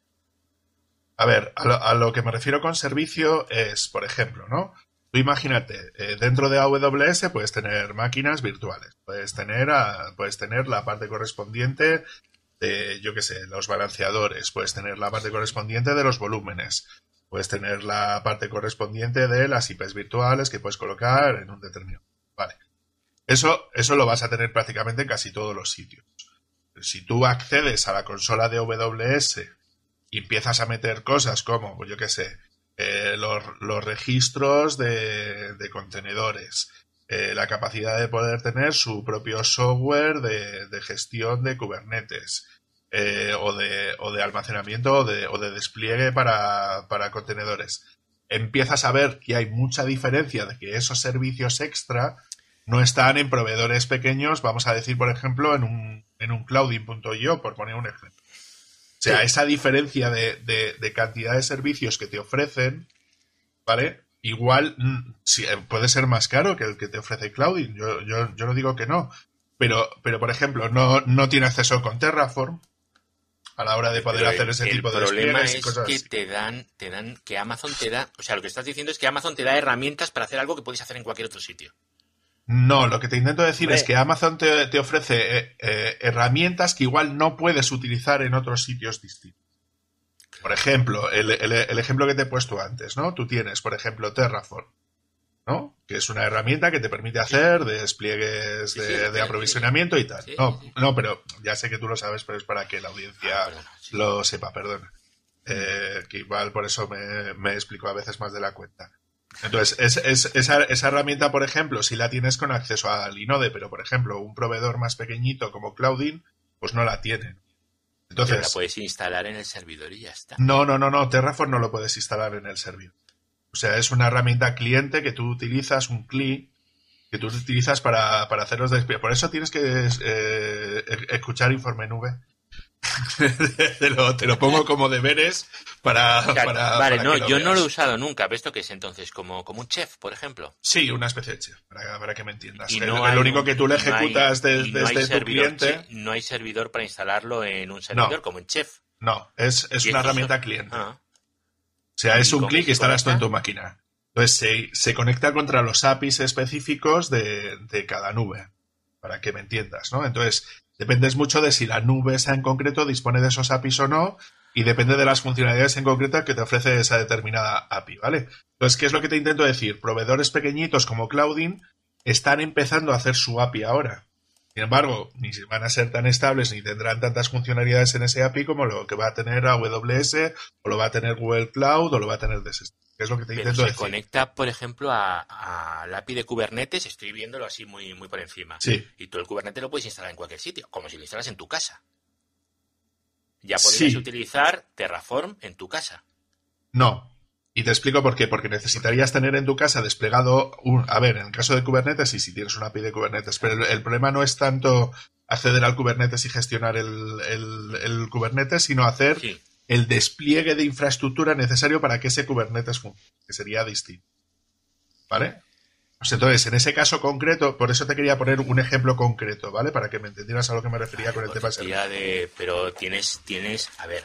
A ver, a lo, a lo que me refiero con servicio es, por ejemplo, ¿no? Tú imagínate, eh, dentro de AWS puedes tener máquinas virtuales, puedes tener, puedes tener la parte correspondiente de, yo qué sé, los balanceadores, puedes tener la parte correspondiente de los volúmenes, puedes tener la parte correspondiente de las IPs virtuales que puedes colocar en un determinado. Vale. Eso, eso lo vas a tener prácticamente en casi todos los sitios. Si tú accedes a la consola de AWS y empiezas a meter cosas como, pues yo qué sé, eh, los, registros de, contenedores, eh, la capacidad de poder tener su propio software de, gestión de Kubernetes eh, o, de, o de almacenamiento o de, o de despliegue para, para contenedores. Empiezas a ver que hay mucha diferencia de que esos servicios extra no están en proveedores pequeños, vamos a decir, por ejemplo, en un, en un clouding.io, por poner un ejemplo. O sea, esa diferencia de, de- de cantidad de servicios que te ofrecen, ¿vale? Igual mm, sí, eh, puede ser más caro que el que te ofrece Clouding. Yo, yo, yo no digo que no. Pero, pero por ejemplo, no, no tiene acceso con Terraform a la hora de poder Pero hacer ese tipo de problema despliegues y es cosas que así. te dan, te dan, que Amazon te da, o sea, lo que estás diciendo es que Amazon te da herramientas para hacer algo que puedes hacer en cualquier otro sitio. No, lo que te intento decir Hombre. es que Amazon te, te ofrece eh, eh, herramientas que igual no puedes utilizar en otros sitios distintos. Por ejemplo, el, el- el ejemplo que te he puesto antes, ¿no? Tú tienes, por ejemplo, Terraform, ¿no? Que es una herramienta que te permite hacer despliegues de, sí, de sí, aprovisionamiento y tal. No, no, pero ya sé que tú lo sabes, pero es para que la audiencia Ah, perdona, lo sepa, perdona. Eh, que igual por eso me, me explico a veces más de la cuenta. Entonces, es, es- esa, esa herramienta, por ejemplo, si la tienes con acceso a Linode, pero por ejemplo, un proveedor más pequeñito como Cloudin, pues no la tiene. Pero la Entonces, puedes instalar en el servidor y ya está. no, no, no, no, Terraform no lo puedes instalar en el servidor. O sea, es una herramienta cliente que tú utilizas, un CLI, que tú utilizas para, para hacer los despliegues. Por eso tienes que eh, e- escuchar Informe Nube. te, lo, te lo pongo como deberes para... O sea, para- vale, para no, que lo yo no lo he usado nunca. ¿Ves esto qué es entonces? Como, como un chef, por ejemplo. Sí, una especie de chef, para, para que me entiendas. Y no el hay único que tú le y no hay- ejecutas y no hay desde tu servidor cliente... no hay servidor para instalarlo en un servidor No. como en Chef. No, es, es Y una herramienta cliente. Ah, O sea, ¿Y es un clic que instalas tú en tu máquina. Entonces se, se conecta contra los APIs específicos de, de cada nube, para que me entiendas, ¿no? Entonces, dependes mucho de si la nube esa en concreto dispone de esos APIs o no, y depende de las funcionalidades en concreto que te ofrece esa determinada API, ¿vale? Entonces, ¿qué es lo que te intento decir? Proveedores pequeñitos como Cloudin están empezando a hacer su API ahora. Sin embargo, ni van a ser tan estables ni tendrán tantas funcionalidades en ese API como lo que va a tener AWS o lo va a tener Google Cloud o lo va a tener DSS. Que es lo que te Pero intento se decir. conecta, por ejemplo, a, la API de Kubernetes, estoy viéndolo así muy, muy por encima. Sí. Y tú el Kubernetes lo puedes instalar en cualquier sitio, como si lo instalas en tu casa. Ya podrías Sí. utilizar Terraform en tu casa. No. Y te explico por qué. Porque necesitarías tener en tu casa desplegado un. A ver, en el caso de Kubernetes, y si tienes una API de Kubernetes, pero el, el problema no es tanto acceder al Kubernetes y gestionar el, el, el Kubernetes, sino hacer Sí. el despliegue de infraestructura necesario para que ese Kubernetes funcione, que sería distinto. ¿Vale? Pues entonces, en ese caso concreto, por eso te quería poner un ejemplo concreto, ¿vale? Para que me entendieras a lo que me refería con el tema servicios. Cantidad de, pero tienes, tienes, a ver,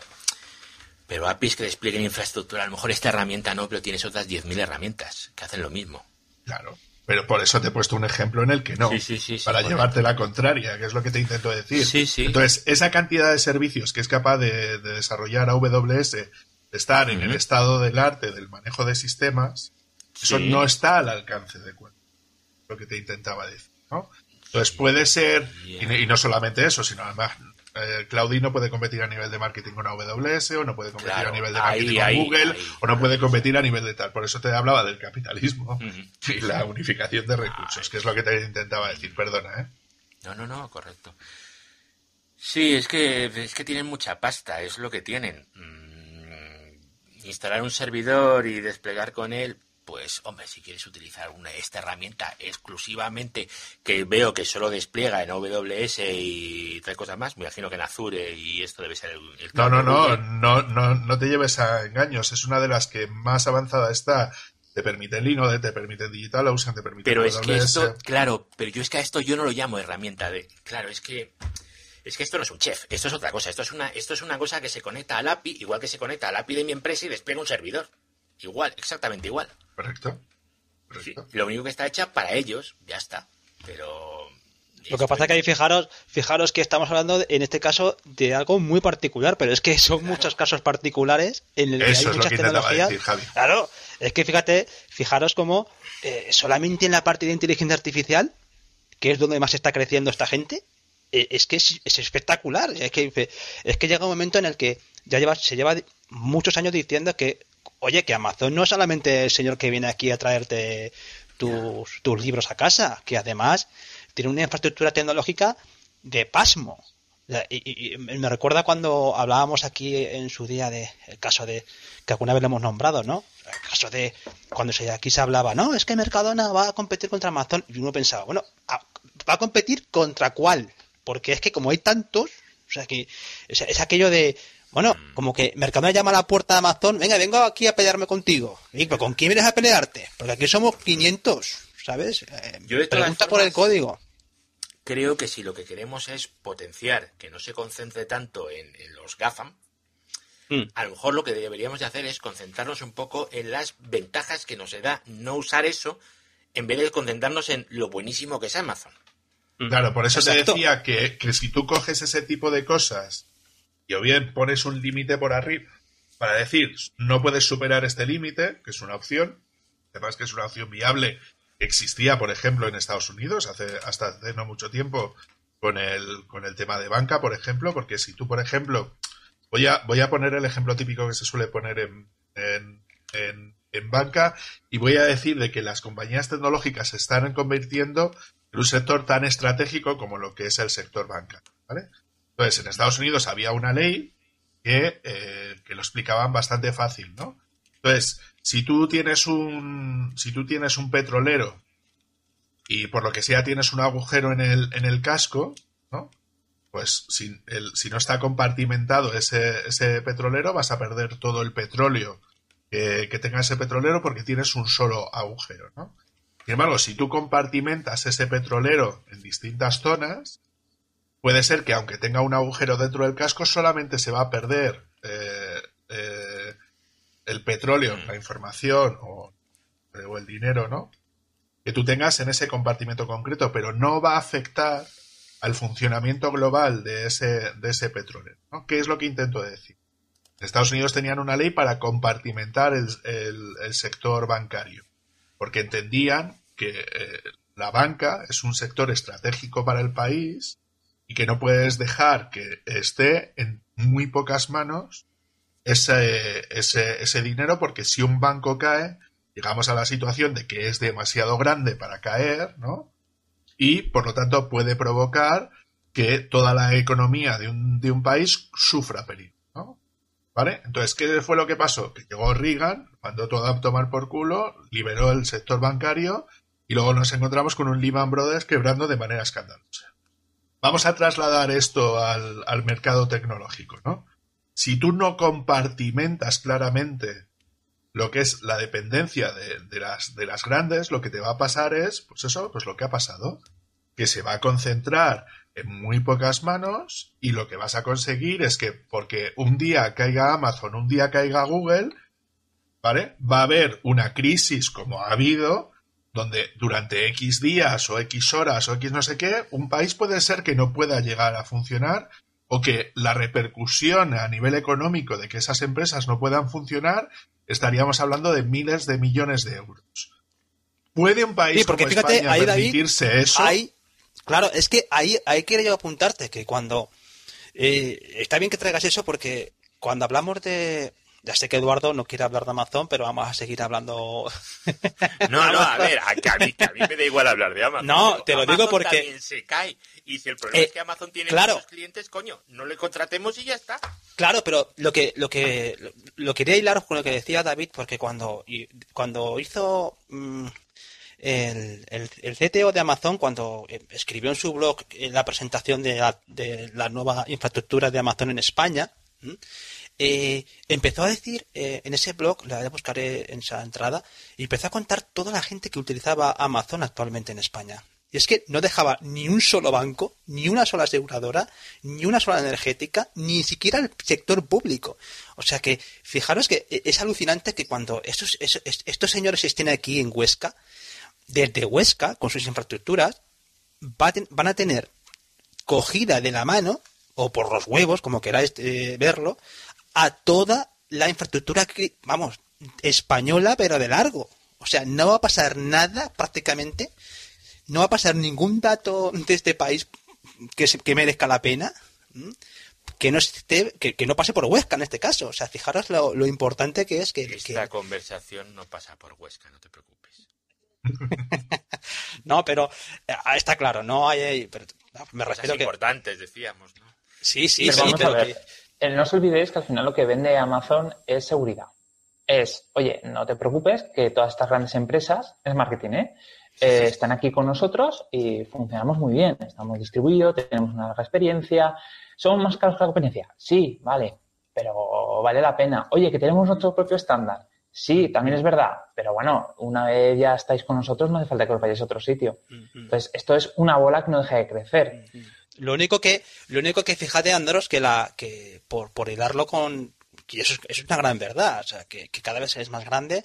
pero APIs que desplieguen infraestructura, a lo mejor esta herramienta no, pero tienes otras 10.000 herramientas que hacen lo mismo. Claro. Pero por eso te he puesto un ejemplo en el que no. Sí, sí, sí, sí, para llevarte la contraria, que es lo que te intento decir. Sí, sí. Entonces, esa cantidad de servicios que es capaz de, de desarrollar AWS, de estar en el estado del arte del manejo de sistemas, eso no está al alcance de cualquiera. Lo que te intentaba decir, ¿no? Entonces puede ser, y, y no solamente eso, sino además eh, no puede competir a nivel de marketing con AWS, o no puede competir Claro, a nivel de ahí, marketing con ahí, Google, ahí, o no puede competir a nivel de tal. Por eso te hablaba del capitalismo y la unificación de recursos, que es lo que te intentaba decir. Perdona, ¿eh? No, no, no, correcto. Sí, es que, es que tienen mucha pasta, es lo que tienen. Mm, instalar un servidor y desplegar con él, pues, hombre, si quieres utilizar una, esta herramienta exclusivamente que veo que solo despliega en AWS y tres cosas más, me imagino que en Azure y esto debe ser el... el No, no, no, Google. no, no, no te lleves a engaños. Es una de las que más avanzada está. Te permite Linode, te permite DigitalOcean, te permite Pero es que esto, claro, pero yo es que a esto yo no lo llamo herramienta de, claro, es que es que esto no es un chef, esto es otra cosa, esto es una esto es una cosa que se conecta al API, igual que se conecta al API de mi empresa y despliega un servidor. Igual, exactamente igual. Correcto. Sí, lo único que está hecha para ellos, ya está. Pero Lo que pasa es que ahí fijaros, fijaros que estamos hablando de- en este caso de algo muy particular, pero es que son muchos casos particulares en el que Eso hay es lo muchas tecnologías. decir, Javi. Claro, es que fíjate, fijaros cómo eh, solamente en la parte de inteligencia artificial, que es donde más está creciendo esta gente, eh, es que es, es espectacular. Es que, es que llega un momento en el que ya lleva, se lleva muchos años diciendo que, oye, que Amazon no es solamente el señor que viene aquí a traerte tus, tus libros a casa, que además tiene una infraestructura tecnológica de pasmo. Y, y- y me recuerda cuando hablábamos aquí en su día de el caso de que alguna vez lo hemos nombrado, ¿no? El caso de cuando se, aquí se hablaba, no, es que Mercadona va a competir contra Amazon y uno pensaba, bueno, ¿va a competir contra cuál? Porque es que como hay tantos, o sea que es, es aquello de, bueno, como que Mercadona llama a la puerta de Amazon, venga, vengo aquí a pelearme contigo. ¿Y pero con quién vienes a pelearte? Porque aquí somos 500, ¿sabes? Eh, Yo pregunta por el formas- código. creo que si lo que queremos es potenciar que no se concentre tanto en, en los GAFAM, Mm. a lo mejor lo que deberíamos de hacer es concentrarnos un poco en las ventajas que nos da no usar eso en vez de concentrarnos en lo buenísimo que es Amazon. Claro, por eso Exacto. te decía que, que si tú coges ese tipo de cosas y o bien pones un límite por arriba para decir no puedes superar este límite, que es una opción, además que es una opción viable, existía, por ejemplo, en Estados Unidos hace, hasta hace no mucho tiempo con el, con el tema de banca, por ejemplo, porque si tú, por ejemplo, voy a, voy a poner el ejemplo típico que se suele poner en, en, en, banca y voy a decir de que las compañías tecnológicas se están convirtiendo en un sector tan estratégico como lo que es el sector banca. ¿vale? Entonces, en Estados Unidos había una ley que, eh, que lo explicaban bastante fácil, ¿no? Entonces, si tú tienes un, si tú tienes un petrolero y por lo que sea tienes un agujero en el, en el casco, ¿no? Pues si, el, si no está compartimentado ese, ese petrolero, vas a perder todo el petróleo que, que tenga ese petrolero porque tienes un solo agujero, ¿no? Sin embargo, si tú compartimentas ese petrolero en distintas zonas, puede ser que aunque tenga un agujero dentro del casco, solamente se va a perder eh, eh, el petróleo, la información o, o el dinero, ¿no? Que tú tengas en ese compartimento concreto, pero no va a afectar al funcionamiento global de ese, de ese petróleo. ¿no? ¿Qué es lo que intento decir? Estados Unidos tenían una ley para compartimentar el, el, el sector bancario, porque entendían que eh, la banca es un sector estratégico para el país y que no puedes dejar que esté en muy pocas manos ese, ese, ese dinero, porque si un banco cae, llegamos a la situación de que es demasiado grande para caer, ¿no? Y por lo tanto puede provocar que toda la economía de un, de un país sufra peligro, ¿no? ¿Vale? Entonces, ¿qué fue lo que pasó? Que llegó Reagan, mandó todo a tomar por culo, liberó el sector bancario y luego nos encontramos con un Lehman Brothers quebrando de manera escandalosa. Vamos a trasladar esto al, al mercado tecnológico, ¿no? Si tú no compartimentas claramente lo que es la dependencia de, de, las, de las grandes, lo que te va a pasar es, pues eso, pues lo que ha pasado, que se va a concentrar en muy pocas manos y lo que vas a conseguir es que porque un día caiga Amazon, un día caiga Google, ¿vale? Va a haber una crisis como ha habido donde durante X días o X horas o X no sé qué, un país puede ser que no pueda llegar a funcionar o que la repercusión a nivel económico de que esas empresas no puedan funcionar, estaríamos hablando de miles de millones de euros. ¿Puede un país Sí, porque como fíjate, España ahí, David, permitirse eso? Ahí, claro, es que ahí, ahí quiero yo apuntarte que cuando. eh, está bien que traigas eso porque cuando hablamos de. Ya sé que Eduardo no quiere hablar de Amazon, pero vamos a seguir hablando. No, no, a ver, a, que a mí, que a mí me da igual hablar de Amazon. No, te lo Amazon digo porque- también se cae. Y si el problema Eh, es que Amazon tiene claro. muchos clientes, coño, no le contratemos y ya está. Claro, pero lo que lo que lo, lo quería hilar con lo que decía David, porque cuando cuando hizo mm, el, el, el CTO de Amazon, cuando eh, escribió en su blog eh, la presentación de la, de la nueva infraestructura de Amazon en España. Eh, empezó a decir eh, en ese blog, la buscaré en esa entrada, y empezó a contar toda la gente que utilizaba Amazon actualmente en España. Y es que no dejaba ni un solo banco, ni una sola aseguradora, ni una sola energética, ni siquiera el sector público. O sea que, fijaros que e- es alucinante que cuando estos, estos señores estén aquí en Huesca, desde Huesca, con sus infraestructuras, van a tener cogida de la mano, o por los huevos, como queráis eh, verlo, a toda la infraestructura, que, vamos, española, pero de largo. O sea, no va a pasar nada prácticamente, no va a pasar ningún dato de este país que, se- que merezca la pena. Que no, esté, que, que no pase por Huesca en este caso. O sea, fijaros lo, lo importante que es que, que- Esta conversación no pasa por Huesca, no te preocupes. no, pero eh, está claro, no hay, pero, me Cosas refiero que importantes, decíamos, ¿no? sí, sí, Pero sí, pero que- No os olvidéis que al final lo que vende Amazon es seguridad. Es, oye, no te preocupes, que todas estas grandes empresas, es marketing, ¿eh? Eh, están aquí con nosotros y funcionamos muy bien. Estamos distribuidos, tenemos una larga experiencia. ¿Somos más caros que la competencia? Sí, vale, pero vale la pena. Oye, que tenemos nuestro propio estándar. Sí, también es verdad, pero bueno, una vez ya estáis con nosotros, no hace falta que os vayáis a otro sitio. Entonces, esto es una bola que no deja de crecer. Lo único que, lo único que fíjate, Andros, que la, que por, por hilarlo con, y eso es, una gran verdad, o sea, que, que cada vez es más grande,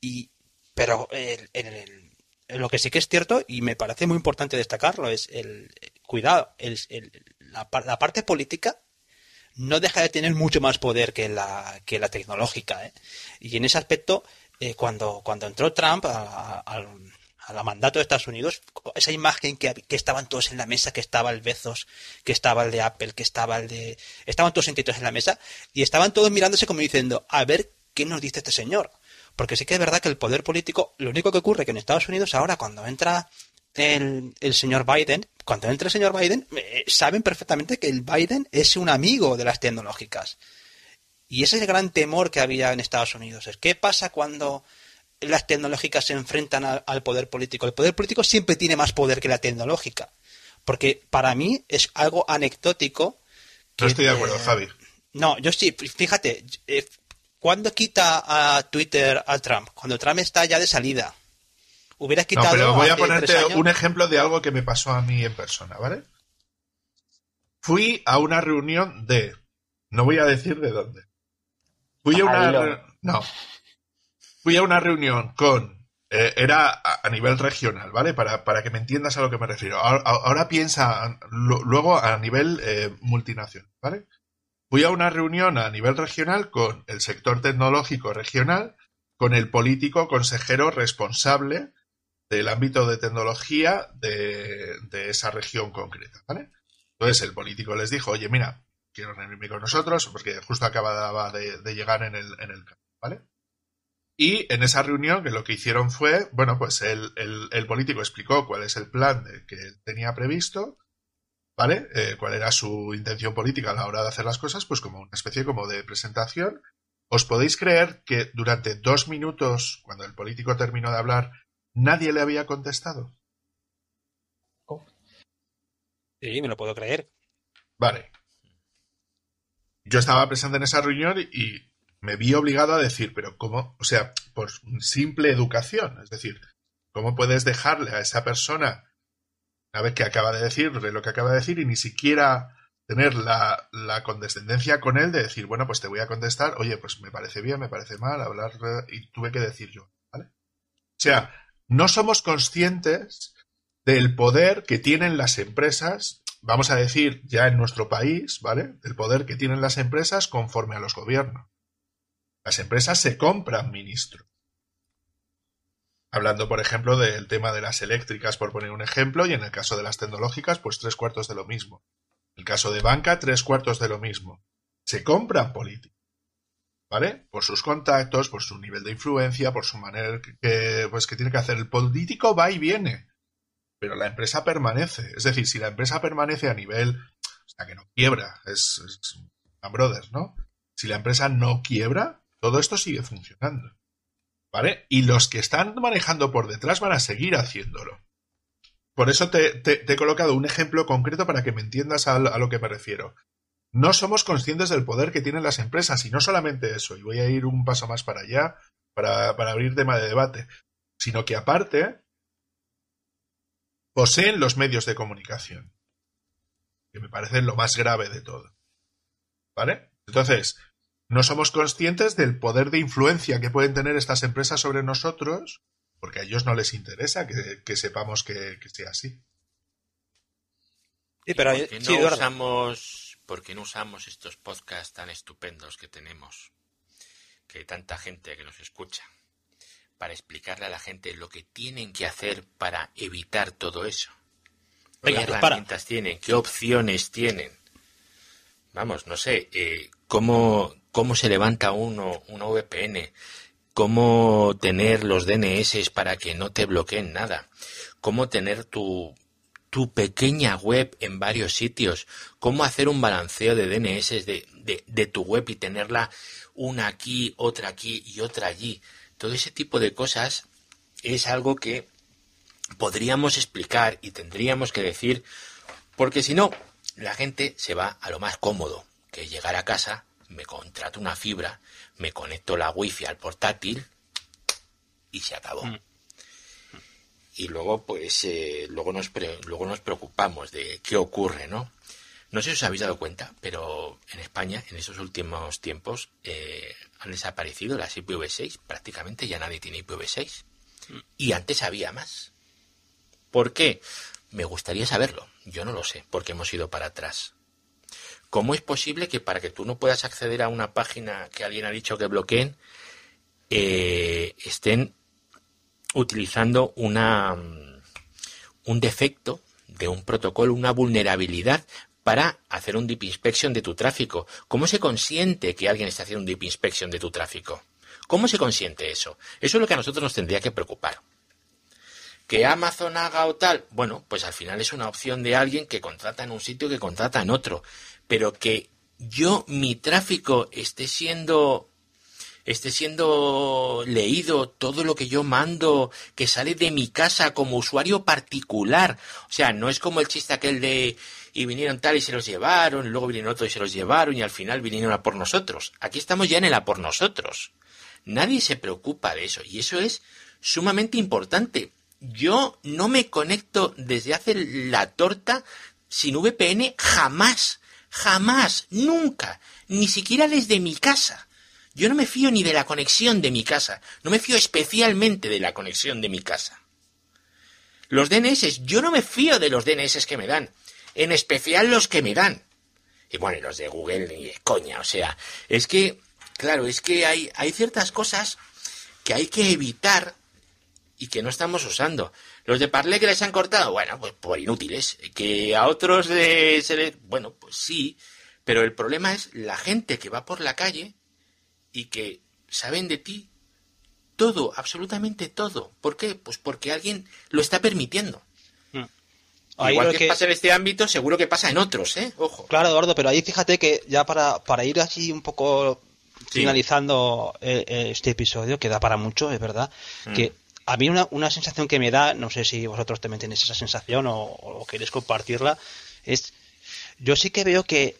y, pero el- el- lo que sí que es cierto, y me parece muy importante destacarlo, es el, cuidado, la, la parte política no deja de tener mucho más poder que la, que la tecnológica, ¿eh? Y en ese aspecto, eh, cuando, cuando entró Trump al, a la mandato de Estados Unidos, esa imagen que, que estaban todos en la mesa, que estaba el Bezos, que estaba el de Apple, que estaba el de... Estaban todos sentados en la mesa y estaban todos mirándose como diciendo, a ver qué nos dice este señor. Porque sí que es verdad que el poder político, lo único que ocurre que en Estados Unidos ahora cuando entra el, el señor Biden, cuando entra el señor Biden, eh, saben perfectamente que el Biden es un amigo de las tecnológicas. Y ese es el gran temor que había en Estados Unidos. Es qué pasa cuando las tecnológicas se enfrentan a- al poder político. El poder político siempre tiene más poder que la tecnológica. Porque para mí es algo anecdótico. No estoy de acuerdo, eh, Javi. No, yo sí, fíjate, eh, ¿cuándo quita a Twitter a Trump? Cuando Trump está ya de salida. Hubiera No, quitado. pero voy a ponerte un ejemplo de algo que me pasó a mí en persona, ¿vale? Fui a una reunión de. No voy a decir de dónde. Fui a una. Re- No. Fui a una reunión con. eh, era a, nivel regional, ¿vale? Para, para que me entiendas a lo que me refiero. Ahora, piensa luego a nivel eh, multinacional, ¿vale? Fui a una reunión a nivel regional con el sector tecnológico regional, con el político consejero responsable del ámbito de tecnología de, de esa región concreta, ¿vale? Entonces el político les dijo, oye, mira, quiero reunirme con nosotros porque justo acababa de, de llegar en el, en el campo, ¿vale? Y en esa reunión que lo que hicieron fue, bueno, pues el, el- el político explicó cuál es el plan de- que tenía previsto, ¿vale? Eh, cuál era su intención política a la hora de hacer las cosas, pues como una especie como de presentación. ¿Os podéis creer que durante dos minutos, cuando el político terminó de hablar, nadie le había contestado? Sí, me lo puedo creer. Vale. Yo estaba presente en esa reunión y me vi obligado a decir, pero ¿cómo? O sea, por simple educación. Es decir, ¿cómo puedes dejarle a esa persona, una vez que acaba de decirle lo que acaba de decir, y ni siquiera tener la, condescendencia con él de decir, bueno, pues te voy a contestar, oye, pues me parece bien, me parece mal, hablar, y tuve que decir yo, ¿vale? O sea, no somos conscientes del poder que tienen las empresas, vamos a decir ya en nuestro país, ¿vale? Del poder que tienen las empresas conforme a los gobiernos. Las empresas se compran ministros. Hablando, por ejemplo, del tema de las eléctricas, por poner un ejemplo, y en el caso de las tecnológicas, pues tres cuartos de lo mismo. En el caso de banca, tres cuartos de lo mismo. Se compran políticos. ¿Vale? Por sus contactos, por su nivel de influencia, por su manera que, pues, que tiene que hacer. El político va y viene pero la empresa permanece. Es decir, si la empresa permanece a nivel, o sea, que no quiebra, es, es Brothers, ¿no? Si la empresa no quiebra, todo esto sigue funcionando. ¿Vale? Y los que están manejando por detrás van a seguir haciéndolo. Por eso te, he colocado un ejemplo concreto para que me entiendas a, a, lo que me refiero. No somos conscientes del poder que tienen las empresas, y no solamente eso, y voy a ir un paso más para allá para, para abrir tema de debate, sino que aparte poseen los medios de comunicación. Que me parece lo más grave de todo. ¿Vale? Entonces, no somos conscientes del poder de influencia que pueden tener estas empresas sobre nosotros, porque a ellos no les interesa que, sepamos que, sea así. Sí, pero ¿Por qué no usamos, ¿Por qué no usamos estos podcasts tan estupendos que tenemos? Que hay tanta gente que nos escucha para explicarle a la gente lo que tienen que hacer para evitar todo eso. ¿Qué herramientas tienen? ¿Qué opciones tienen? Vamos, no sé, eh, ¿cómo, cómo se levanta uno una VPN, cómo tener los DNS para que no te bloqueen nada, cómo tener tu, tu pequeña web en varios sitios, cómo hacer un balanceo de DNS de, de, tu web y tenerla una aquí, otra aquí y otra allí. Todo ese tipo de cosas es algo que podríamos explicar y tendríamos que decir, porque si no, la gente se va a lo más cómodo, que llegar a casa, me contrato una fibra, me conecto la wifi al portátil y se acabó. Mm. Y luego, pues, eh, luego, nos luego nos preocupamos de qué ocurre, ¿no? No sé si os habéis dado cuenta, pero en España, en esos últimos tiempos, eh, han desaparecido las IPv6. Prácticamente ya nadie tiene IPv6. Y antes había más. ¿Por qué? Me gustaría saberlo. Yo no lo sé, porque hemos ido para atrás. ¿Cómo es posible que para que tú no puedas acceder a una página que alguien ha dicho que bloqueen, eh, estén utilizando una, un defecto de un protocolo, una vulnerabilidad para hacer un deep inspection de tu tráfico. ¿Cómo se consiente que alguien está haciendo un deep inspection de tu tráfico? ¿Cómo se consiente eso? Eso es lo que a nosotros nos tendría que preocupar. ¿Que Amazon haga o tal? Bueno, pues al final es una opción de alguien que contrata en un sitio que contrata en otro. Pero que yo, mi tráfico esté siendo esté siendo leído todo lo que yo mando que sale de mi casa como usuario particular. O sea, no es como el chiste aquel de y vinieron tal y se los llevaron, y luego vinieron otros y se los llevaron y al final vinieron a por nosotros. Aquí estamos ya en el a por nosotros. Nadie se preocupa de eso y eso es sumamente importante. Yo no me conecto desde hace la torta sin VPN jamás, jamás, nunca, ni siquiera desde mi casa. Yo no me fío ni de la conexión de mi casa, no me fío especialmente de la conexión de mi casa. Los DNS, yo no me fío de los DNS que me dan en especial los que me dan. Y bueno, y los de Google ni de coña, o sea, es que, claro, es que hay, hay ciertas cosas que hay que evitar y que no estamos usando. Los de Parle que les han cortado, bueno, pues por inútiles. Que a otros de, se les, bueno, pues sí, pero el problema es la gente que va por la calle y que saben de ti todo, absolutamente todo. ¿Por qué? Pues porque alguien lo está permitiendo. Igual que, pasa en este ámbito, seguro que pasa en otros, ¿eh? Ojo. Claro, Eduardo, pero ahí fíjate que ya para, para ir así un poco finalizando eh, eh, este episodio, que da para mucho, es verdad, mm. que a mí una, una, sensación que me da, no sé si vosotros también tenéis esa sensación o, queréis compartirla, es, yo sí que veo que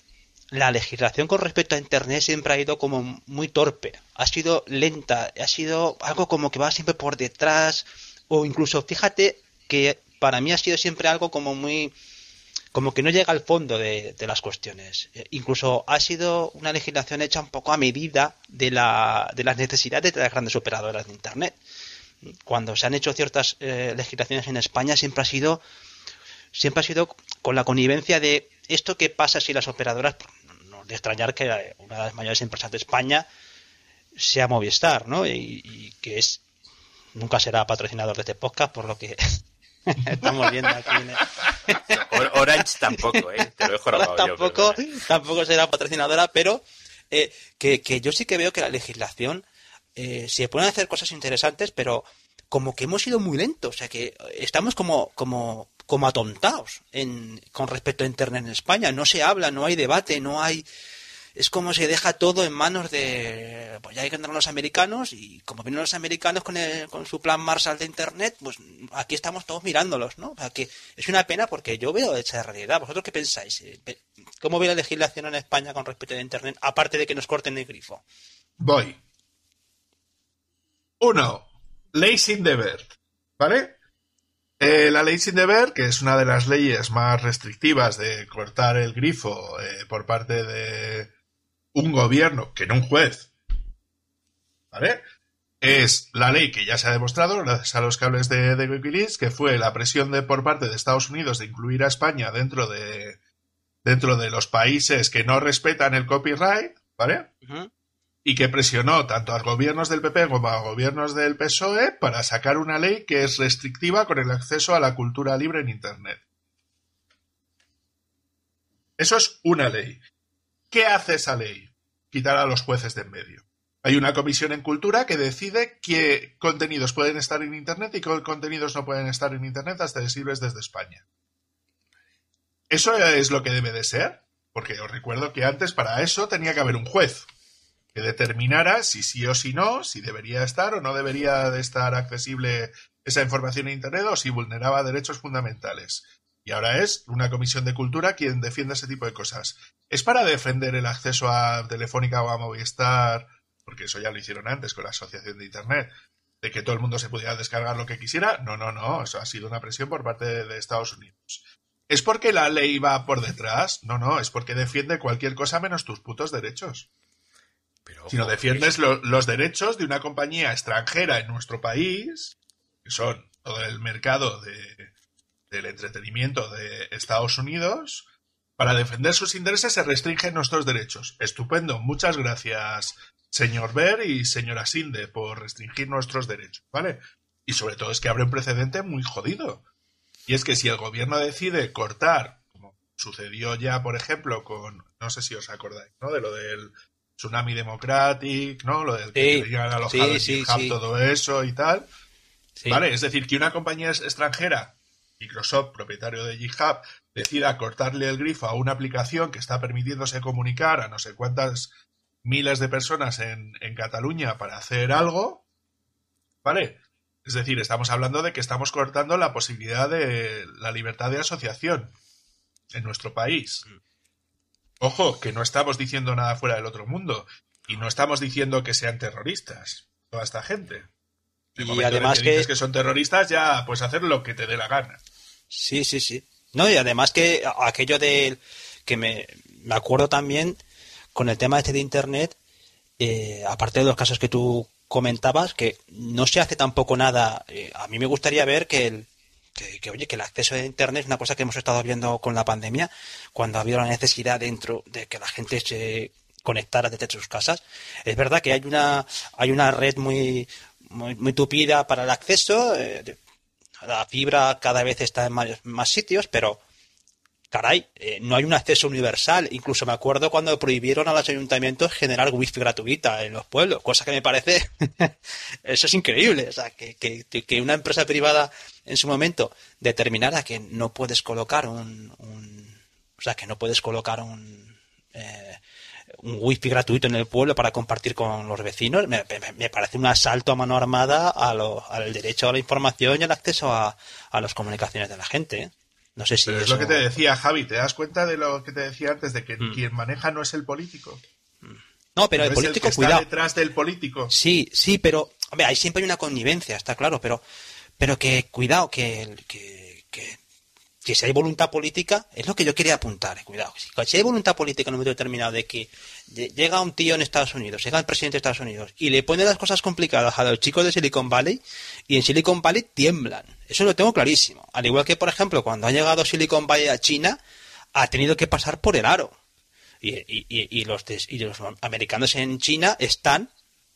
la legislación con respecto a Internet siempre ha ido como muy torpe, ha sido lenta, ha sido algo como que va siempre por detrás, o incluso, fíjate que para mí ha sido siempre algo como muy como que no llega al fondo de, las cuestiones. Eh, incluso ha sido una legislación hecha un poco a medida de, la, de las necesidades de las grandes operadoras de Internet. Cuando se han hecho ciertas eh, legislaciones en España siempre ha sido siempre ha sido con la connivencia de esto que pasa si las operadoras no de extrañar que una de las mayores empresas de España sea Movistar, ¿no? Y, y que es nunca será patrocinador de este podcast por lo que Estamos viendo aquí. Orange tampoco, ¿eh? Te lo dejo tampoco, tampoco será patrocinadora, pero eh, que, yo sí que veo que la legislación eh, se pueden hacer cosas interesantes, pero como que hemos ido muy lentos, o sea que estamos como, como, como atontados en, con respecto a Internet en España. No se habla, no hay debate, no hay es como se deja todo en manos de, pues ya hay que andar los americanos y como vienen los americanos con, con su plan Marshall de Internet, pues aquí estamos todos mirándolos, ¿no? O sea, que es una pena porque yo veo esa realidad. ¿Vosotros qué pensáis? Eh, ¿Cómo ve la legislación en España con respecto a Internet, aparte de que nos corten el grifo? Voy. Uno, ley sin deber, ¿vale? Eh, la ley sin deber, que es una de las leyes más restrictivas de cortar el grifo eh, por parte de, un gobierno, que no un juez, ¿vale? Es la ley que ya se ha demostrado, gracias a los cables de, Wikileaks, que fue la presión de, por parte de Estados Unidos de incluir a España dentro de, dentro de los países que no respetan el copyright, ¿vale? Y que presionó tanto a gobiernos del PP como a gobiernos del PSOE para sacar una ley que es restrictiva con el acceso a la cultura libre en Internet. Eso es una ley. ¿Qué hace esa ley? Quitar a los jueces de en medio. Hay una comisión en cultura que decide qué contenidos pueden estar en Internet y qué contenidos no pueden estar en Internet hasta accesibles desde España. Eso es lo que debe de ser, porque os recuerdo que antes para eso tenía que haber un juez que determinara si sí o si no, si debería estar o no debería de estar accesible esa información en Internet o si vulneraba derechos fundamentales. Y ahora es una comisión de cultura quien defiende ese tipo de cosas. ¿Es para defender el acceso a Telefónica o a Movistar? Porque eso ya lo hicieron antes con la Asociación de Internet. De que todo el mundo se pudiera descargar lo que quisiera. No, no, no. Eso ha sido una presión por parte de, Estados Unidos. ¿Es porque la ley va por detrás? No, no. Es porque defiende cualquier cosa menos tus putos derechos. Pero, si no defiendes los derechos de una compañía extranjera en nuestro país, que son todo el mercado de, del entretenimiento de Estados Unidos, para defender sus intereses se restringen nuestros derechos. Estupendo. Muchas gracias, señor Ver y señora Sinde, por restringir nuestros derechos, ¿vale? Y sobre todo es que abre un precedente muy jodido. Y es que si el gobierno decide cortar, como sucedió ya, por ejemplo, con, no sé si os acordáis, ¿no? De lo del Tsunami Democratic, ¿no? Lo del que querían alojar sí, todo eso y tal. ¿Vale? Es decir, que una compañía extranjera Microsoft, propietario de GitHub, decida cortarle el grifo a una aplicación que está permitiéndose comunicar a no sé cuántas miles de personas en, Cataluña para hacer algo, ¿vale? Es decir, estamos hablando de que estamos cortando la posibilidad de la libertad de asociación en nuestro país. Mm. Ojo, que no estamos diciendo nada fuera del otro mundo y no estamos diciendo que sean terroristas toda esta gente. y además que, que son terroristas ya pues hacer lo que te dé la gana. Sí, sí, sí. No, y además que aquello de que me, me acuerdo también con el tema este de internet, eh, aparte de los casos que tú comentabas, que no se hace tampoco nada. Eh, a mí me gustaría ver que el, que, oye, que el acceso a internet es una cosa que hemos estado viendo con la pandemia, cuando había la necesidad dentro de que la gente se conectara desde sus casas. Es verdad que hay una, hay una red muy, muy, tupida para el acceso, eh, la fibra cada vez está en más, sitios, pero caray, eh, no hay un acceso universal. Incluso me acuerdo cuando prohibieron a los ayuntamientos generar wifi gratuita en los pueblos, cosa que me parece, eso es increíble. O sea, que, una empresa privada en su momento determinara que no puedes colocar un, un o sea, que no puedes colocar un, eh, un wifi gratuito en el pueblo para compartir con los vecinos, me, parece un asalto a mano armada a lo, al derecho a la información y al acceso a, a las comunicaciones de la gente. ¿eh? No sé si es lo que te decía Javi, ¿te das cuenta de lo que te decía antes de que mm. quien maneja no es el político? No, pero el político, el cuidado. detrás del político. Sí, sí, pero hombre, ahí siempre hay una connivencia, está claro, pero pero que cuidado que, que, que que si hay voluntad política, es lo que yo quería apuntar, cuidado. Si hay voluntad política en un momento determinado de que llega un tío en Estados Unidos, llega el presidente de Estados Unidos y le pone las cosas complicadas a los chicos de Silicon Valley y en Silicon Valley tiemblan. Eso lo tengo clarísimo. Al igual que, por ejemplo, cuando ha llegado Silicon Valley a China, ha tenido que pasar por el aro. Y, los, y los americanos en China están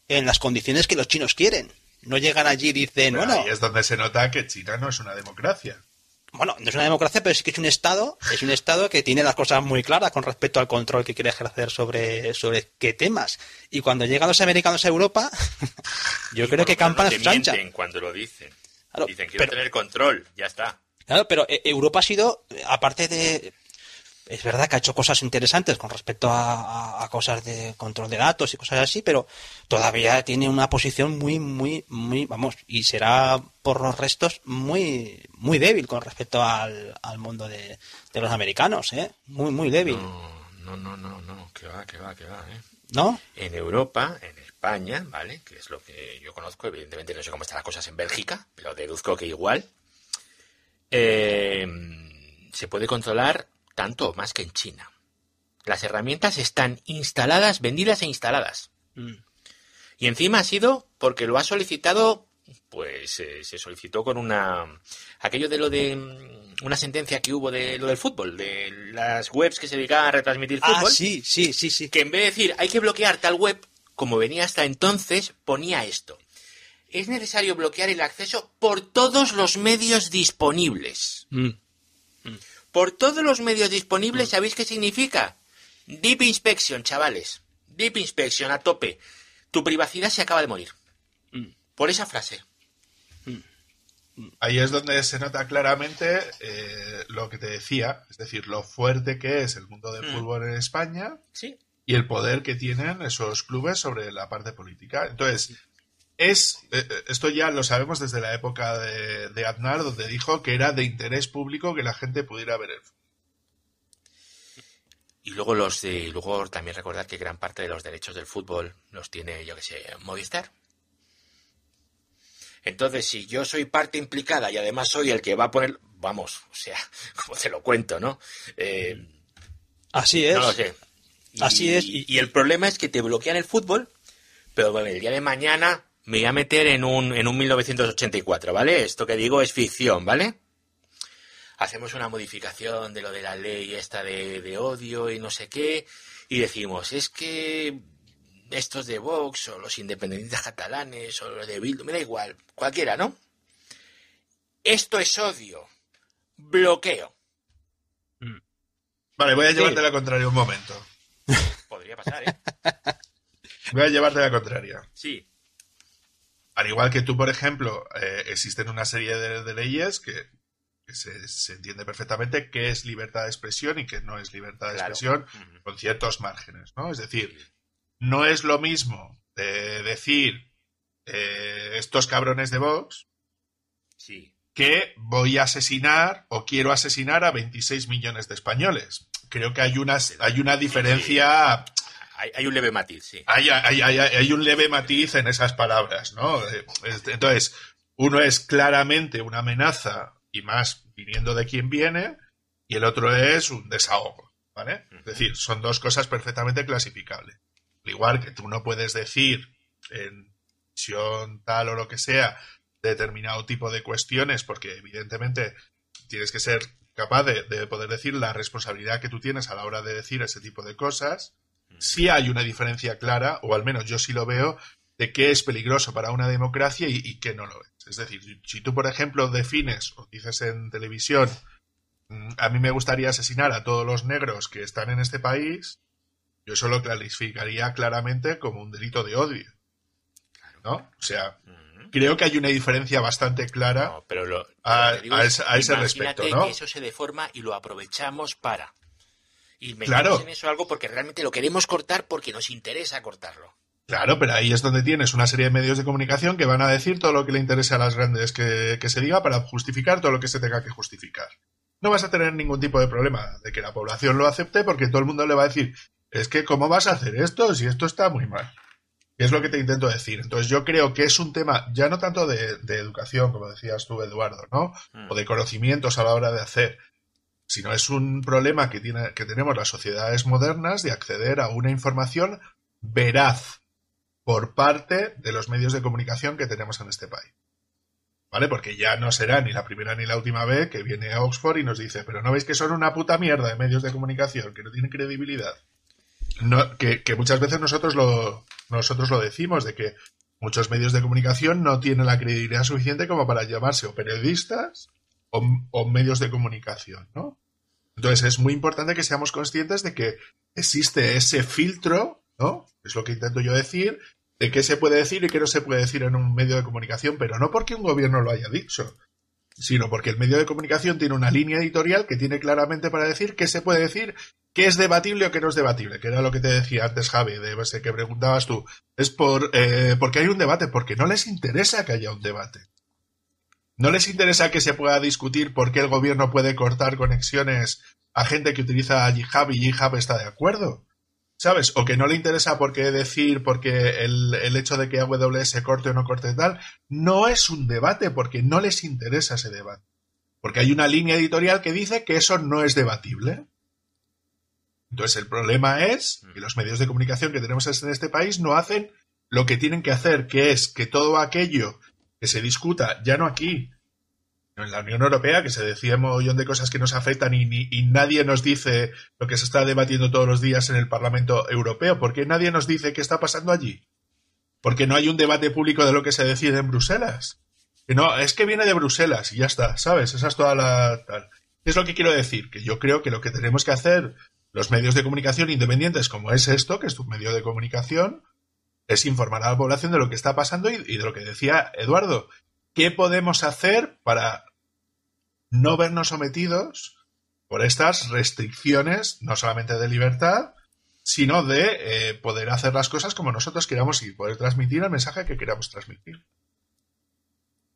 en las condiciones que los chinos quieren. No llegan allí y dicen, bueno. Ahí es donde se nota que China no es una democracia bueno, no es una democracia, pero sí que es un Estado, es un Estado que tiene las cosas muy claras con respecto al control que quiere ejercer sobre, sobre qué temas. Y cuando llegan los americanos a Europa, yo creo que campan no plancha. cuando lo dicen. dicen, quiero tener control, ya está. Claro, pero eh, Europa ha sido, aparte de es verdad que ha hecho cosas interesantes con respecto a, cosas de control de datos y cosas así, pero todavía tiene una posición muy, muy, muy, vamos, y será por los restos muy, muy débil con respecto al, mundo de, los americanos, ¿eh? Muy, muy débil. No, no, no, no, que va, que va, que va, ¿eh? ¿No? En Europa, en España, ¿vale? Que es lo que yo conozco, evidentemente no sé cómo están las cosas en Bélgica, pero deduzco que igual. Eh, se puede controlar tanto más que en China. Las herramientas están instaladas, vendidas e instaladas. Mm. Y encima ha sido porque lo ha solicitado, pues eh, se solicitó con una... aquello de lo de mm, una sentencia que hubo de lo del fútbol, de las webs que se dedicaban a retransmitir ah, fútbol. sí, sí, sí, sí. Que en vez de decir hay que bloquear tal web, como venía hasta entonces, ponía esto. Es necesario bloquear el acceso por todos los medios disponibles. Mm por todos los medios disponibles, ¿sabéis qué significa? Deep Inspection, chavales. Deep Inspection, a tope. Tu privacidad se acaba de morir. Mm. Por esa frase. Mm. Ahí es donde se nota claramente eh, lo que te decía, es decir, lo fuerte que es el mundo del mm. fútbol en España ¿Sí? y el poder que tienen esos clubes sobre la parte política. Entonces, es, eh, eh, esto ya lo sabemos desde la época de, de Aznar, donde dijo que era de interés público que la gente pudiera ver el y luego los de, luego también recordar que gran parte de los derechos del fútbol los tiene, yo que sé, Movistar. Entonces, si yo soy parte implicada y además soy el que va a poner, vamos, o sea, como te lo cuento, ¿no? Eh, Así es. No lo sé. Así es. Y, y, el problema es que te bloquean el fútbol, pero bueno, el día de mañana me voy a meter en un, en un 1984, ¿vale? Esto que digo es ficción, ¿vale? Hacemos una modificación de lo de la ley esta de, de odio y no sé qué, y decimos, es que estos de Vox o los independentistas catalanes o los de Bildu, me da igual, cualquiera, ¿no? Esto es odio. Bloqueo. Mm. Vale, voy a llevarte la contraria un momento. Podría pasar, ¿eh? Voy a llevarte la contraria. Sí al igual que tú, por ejemplo, eh, existen una serie de, leyes que, se, entiende perfectamente qué es libertad de expresión y qué no es libertad de expresión con ciertos márgenes, ¿no? Es decir, no es lo mismo decir eh, estos cabrones de Vox que voy a asesinar o quiero asesinar a 26 millones de españoles. Creo que hay una, hay una diferencia hay, un leve matiz, sí. Hay, un leve matiz en esas palabras, ¿no? Eh, entonces, uno es claramente una amenaza y más viniendo de quien viene, y el otro es un desahogo, ¿vale? Es decir, son dos cosas perfectamente clasificables. Al igual que tú no puedes decir en visión tal o lo que sea determinado tipo de cuestiones, porque evidentemente tienes que ser capaz de poder decir la responsabilidad que tú tienes a la hora de decir ese tipo de cosas sí hay una diferencia clara, o al menos yo sí lo veo, de qué es peligroso para una democracia y, qué no lo es. Es decir, si tú, por ejemplo, defines o dices en televisión mm, a mí me gustaría asesinar a todos los negros que están en este país, yo eso lo clasificaría claramente como un delito de odio. ¿No? O sea, creo que hay una diferencia bastante clara. No, pero lo, A- lo que digo a es, ese- a ese imagínate respecto, ¿no? que eso se deforma y lo aprovechamos para. Y metemos Claro. en eso algo porque realmente lo queremos cortar porque nos interesa cortarlo. Claro, pero ahí es donde tienes una serie de medios de comunicación que van a decir todo lo que le interesa a las grandes que, que se diga para justificar todo lo que se tenga que justificar. No vas a tener ningún tipo de problema de que la población lo acepte porque todo el mundo le va a decir, es que ¿cómo vas a hacer esto si esto está muy mal? Es lo que te intento decir. Entonces yo creo que es un tema ya no tanto de, de educación, como decías tú, Eduardo, ¿no? Mm. o de conocimientos a la hora de hacer, sino es un problema que, tiene, que tenemos las sociedades modernas de acceder a una información veraz por parte de los medios de comunicación que tenemos en este país. ¿Vale? Porque ya no será ni la primera ni la última vez que viene a Oxford y nos dice, pero no veis que son una puta mierda de medios de comunicación, que no tienen credibilidad. Que, que muchas veces nosotros lo, nosotros lo decimos, de que muchos medios de comunicación no tienen la credibilidad suficiente como para llamarse o periodistas o, medios de comunicación, ¿no? Entonces es muy importante que seamos conscientes de que existe ese filtro, ¿no? Es lo que intento yo decir, de qué se puede decir y qué no se puede decir en un medio de comunicación, pero no porque un gobierno lo haya dicho, sino porque el medio de comunicación tiene una línea editorial que tiene claramente para decir qué se puede decir, qué es debatible o qué no es debatible, que era lo que te decía antes Javi, de ese que preguntabas tú. Es por eh, porque hay un debate, porque no les interesa que haya un debate. No les interesa que se pueda discutir por qué el gobierno puede cortar conexiones a gente que utiliza GitHub y GitHub está de acuerdo. ¿Sabes? O que no le interesa por qué decir, porque el, el hecho de que AWS corte o no corte tal, no es un debate, porque no les interesa ese debate. Porque hay una línea editorial que dice que eso no es debatible. Entonces el problema es que los medios de comunicación que tenemos en este país no hacen lo que tienen que hacer, que es que todo aquello que se discuta, ya no aquí, en la Unión Europea, que se decía un montón de cosas que nos afectan y, nadie nos dice lo que se está debatiendo todos los días en el Parlamento Europeo. ¿Por qué nadie nos dice qué está pasando allí? Porque no hay un debate público de lo que se decide en Bruselas. Que no, es que viene de Bruselas y ya está, ¿sabes? Esa es toda la tal. ¿Qué es lo que quiero decir? Que yo creo que lo que tenemos que hacer los medios de comunicación independientes, como es esto, que es tu medio de comunicación, es informar a la población de lo que está pasando y, de lo que decía Eduardo. ¿Qué podemos hacer para no vernos sometidos por estas restricciones, no solamente de libertad, sino de eh, poder hacer las cosas como nosotros queramos y poder transmitir el mensaje que queramos transmitir?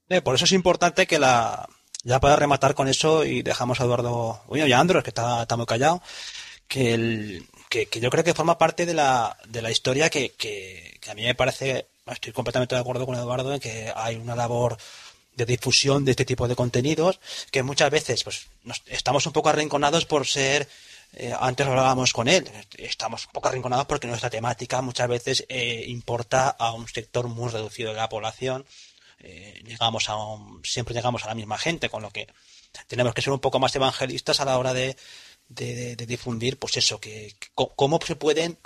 Eh, por eso es importante que la. Ya para rematar con eso y dejamos a Eduardo. Bueno, y a Andros, que está, está muy callado. Que, el, que, yo creo que forma parte de la, de la historia que, que, a mí me parece. Estoy completamente de acuerdo con Eduardo en que hay una labor de difusión de este tipo de contenidos que muchas veces pues nos, estamos un poco arrinconados por ser eh, antes hablábamos con él estamos un poco arrinconados porque nuestra temática muchas veces eh, importa a un sector muy reducido de la población eh, llegamos a un, siempre llegamos a la misma gente con lo que tenemos que ser un poco más evangelistas a la hora de, de, difundir pues eso que, cómo se pueden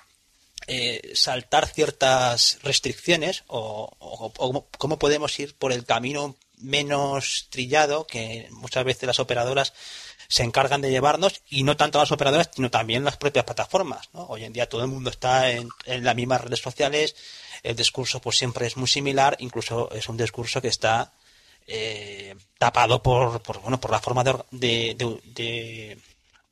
eh, saltar ciertas restricciones o, o, cómo podemos ir por el camino menos trillado que muchas veces las operadoras se encargan de llevarnos y no tanto las operadoras sino también las propias plataformas ¿no? hoy en día todo el mundo está en, las mismas redes sociales el discurso pues siempre es muy similar incluso es un discurso que está eh, tapado por, por, bueno por la forma de,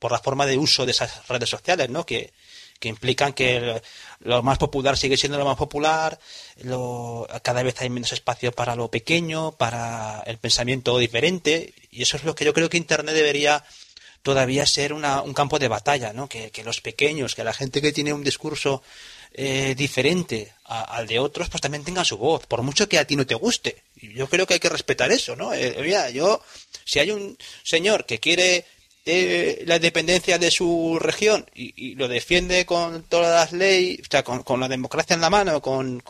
por la forma de uso de esas redes sociales no que que implican que lo más popular sigue siendo lo más popular, lo, cada vez hay menos espacio para lo pequeño, para el pensamiento diferente, y eso es lo que yo creo que Internet debería todavía ser una, un campo de batalla, ¿no? Que, que, los pequeños, que la gente que tiene un discurso eh, diferente a, al de otros, pues también tengan su voz, por mucho que a ti no te guste. Yo creo que hay que respetar eso, ¿no? Eh, yo, si hay un señor que quiere eh, la independencia de su región y, lo defiende con todas las leyes, o sea, con, la democracia en la mano, con,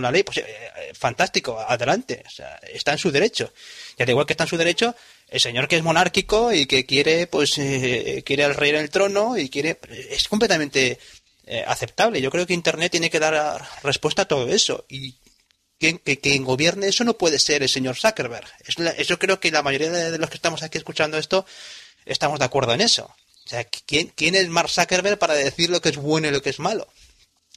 la ley, pues eh, fantástico, adelante, o sea, está en su derecho. Y al igual que está en su derecho, el señor que es monárquico y que quiere, pues, eh, quiere al rey en el trono y quiere, es completamente eh, aceptable. Yo creo que Internet tiene que dar respuesta a todo eso y quien, que, quien gobierne eso no puede ser el señor Zuckerberg. Es la, eso creo que la mayoría de, los que estamos aquí escuchando esto estamos de acuerdo en eso. O sea, ¿quién, quién es Mark Zuckerberg para decir lo que es bueno y lo que es malo?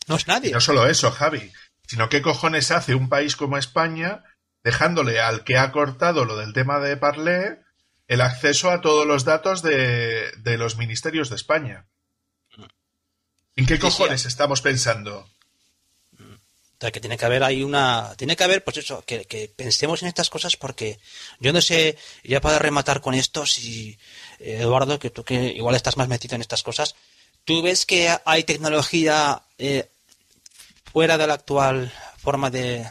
No es nadie. Y no solo eso, Javi, sino qué cojones hace un país como España dejándole al que ha cortado lo del tema de Parlé el acceso a todos los datos de, de los ministerios de España. ¿En qué Sí, sí. cojones estamos pensando? O sea, que tiene que haber ahí una... Tiene que haber, pues eso, que, pensemos en estas cosas porque yo no sé, ya para rematar con esto, si eh, Eduardo, que tú que igual estás más metido en estas cosas, ¿tú ves que hay tecnología eh, fuera de la actual forma de,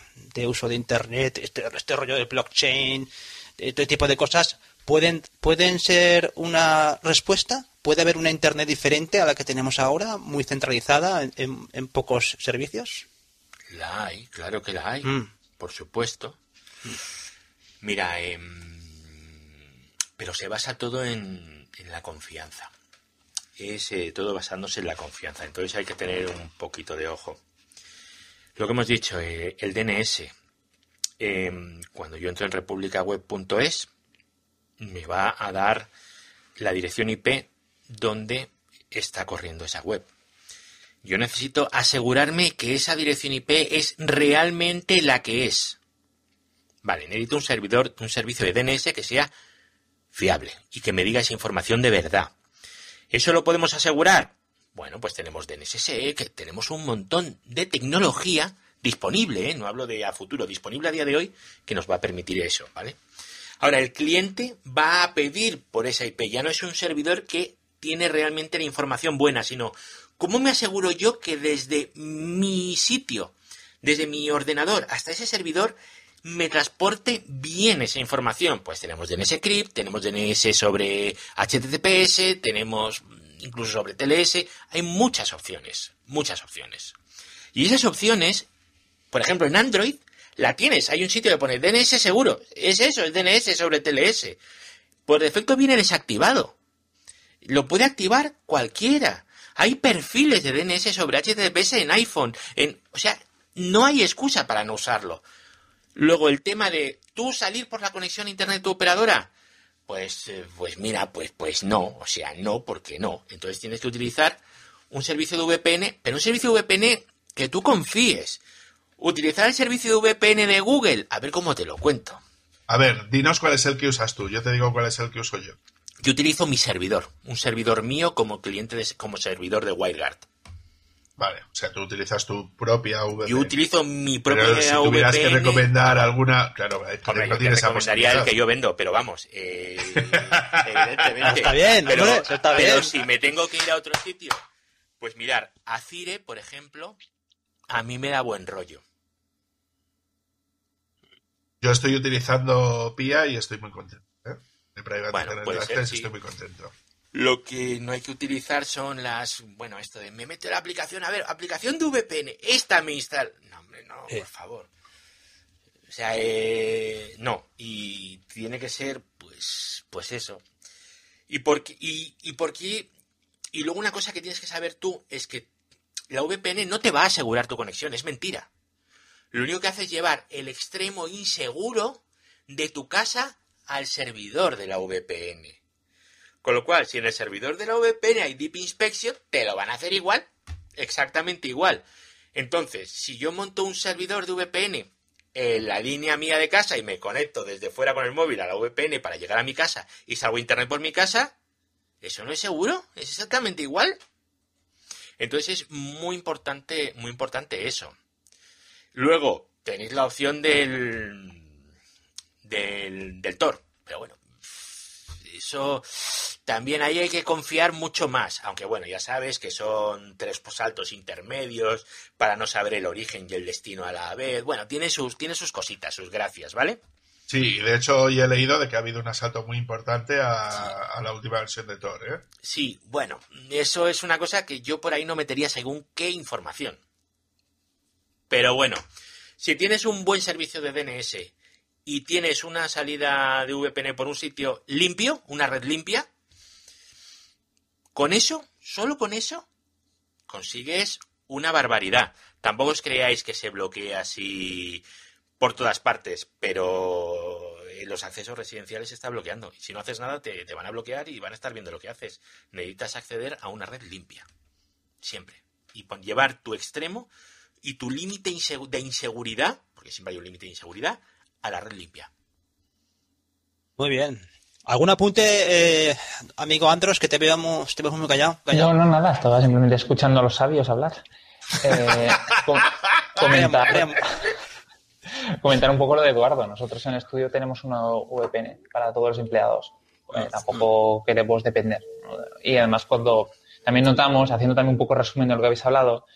uso de Internet, este, este rollo del blockchain, este tipo de cosas, pueden, pueden ser una respuesta? ¿Puede haber una Internet diferente a la que tenemos ahora, muy centralizada en- en- en pocos servicios? La hay, claro que la hay, Mm. por supuesto. Mira, em, pero se basa todo en, en la confianza. Es eh, todo basándose en la confianza. Entonces hay que tener un poquito de ojo. Lo que hemos dicho, eh, el DNS. em, cuando yo entro en republicaweb.es, me va a dar la dirección IP donde está corriendo esa web. Yo necesito asegurarme que esa dirección IP es realmente la que es. Vale, necesito un servidor, un servicio de DNS que sea fiable y que me diga esa información de verdad. ¿Eso lo podemos asegurar? Bueno, pues tenemos DNSSE, que tenemos un montón de tecnología disponible, ¿eh? no hablo de a futuro, disponible a día de hoy, que nos va a permitir eso, ¿vale? Ahora, el cliente va a pedir por esa IP, ya no es un servidor que tiene realmente la información buena, sino ¿cómo me aseguro yo que desde mi sitio, desde mi ordenador hasta ese servidor, me transporte bien esa información? Pues tenemos DNS Crypt, tenemos DNS sobre HTTPS, tenemos incluso sobre TLS, hay muchas opciones, muchas opciones. Y esas opciones, por ejemplo, en Android, la tienes, hay un sitio que pone DNS seguro, es eso, es DNS sobre TLS. Por defecto viene desactivado. Lo puede activar cualquiera. Hay perfiles de DNS sobre HTTPS en iPhone. En, o sea, no hay excusa para no usarlo. Luego el tema de tú salir por la conexión a internet de tu operadora. Pues, eh, pues mira, pues, pues no. O sea, no, porque no. Entonces tienes que utilizar un servicio de VPN, pero un servicio de VPN que tú confíes. Utilizar el servicio de VPN de Google. A ver cómo te lo cuento. A ver, dinos cuál es el que usas tú. Yo te digo cuál es el que uso yo. Yo utilizo mi servidor, un servidor mío como cliente, de, como servidor de WireGuard. Vale, o sea, tú utilizas tu propia VPN. Yo utilizo mi propia Pero si tuvieras que recomendar alguna, claro, Hombre, no tienes recomendaría el que yo vendo, pero vamos, eh, evidentemente. Está bien, pero, hombre, eso está pero bien. si me tengo que ir a otro sitio, pues mirar, Azire, por ejemplo, a mí me da buen rollo. Yo estoy utilizando PIA y estoy muy contento. De Private Bueno, Internet puede ser, Access sí. estoy muy contento. Lo que no hay que utilizar son las, bueno, esto de me meto en la aplicación, a ver, aplicación de VPN, esta me instala. No, hombre, no, Eh. por favor. O sea, eh, no, y tiene que ser, pues, pues eso. Y porque, y, y porque, y luego una cosa que tienes que saber tú es que la VPN no te va a asegurar tu conexión, es mentira. Lo único que hace es llevar el extremo inseguro de tu casa al servidor de la VPN. Con lo cual, si en el servidor de la VPN hay Deep Inspection, te lo van a hacer igual, exactamente igual. Entonces, si yo monto un servidor de VPN en la línea mía de casa y me conecto desde fuera con el móvil a la VPN para llegar a mi casa y salgo a internet por mi casa, ¿eso no es seguro? ¿Es exactamente igual? Entonces es muy importante, muy importante eso. Luego, tenéis la opción del, del, del Tor, pero bueno, eso también ahí hay que confiar mucho más, aunque bueno, ya sabes que son tres saltos intermedios para no saber el origen y el destino a la vez. Bueno, tiene sus, tiene sus cositas, sus gracias, ¿vale? Sí, de hecho hoy he leído de que ha habido un asalto muy importante a, a la última versión de Tor, ¿eh? Sí, bueno, eso es una cosa que yo por ahí no metería según qué información. Pero bueno, si tienes un buen servicio de DNS y tienes una salida de VPN por un sitio limpio, una red limpia, con eso, solo con eso, consigues una barbaridad. Tampoco os creáis que se bloquea así por todas partes, pero los accesos residenciales se está bloqueando. Y si no haces nada, te, van a bloquear y van a estar viendo lo que haces. Necesitas acceder a una red limpia. Siempre. Y llevar tu extremo y tu límite de inseguridad, porque siempre hay un límite de inseguridad, a la red limpia. Muy bien. ¿Algún apunte, eh, amigo Andros, que te veamos, te vemos muy callado? callado? No, no, nada, estaba simplemente escuchando a los sabios hablar. Eh, com- comentar, comentar un poco lo de Eduardo. Nosotros en el estudio tenemos una VPN para todos los empleados. Eh, tampoco queremos depender. Y además cuando también notamos, haciendo también un poco resumen de lo que habéis hablado,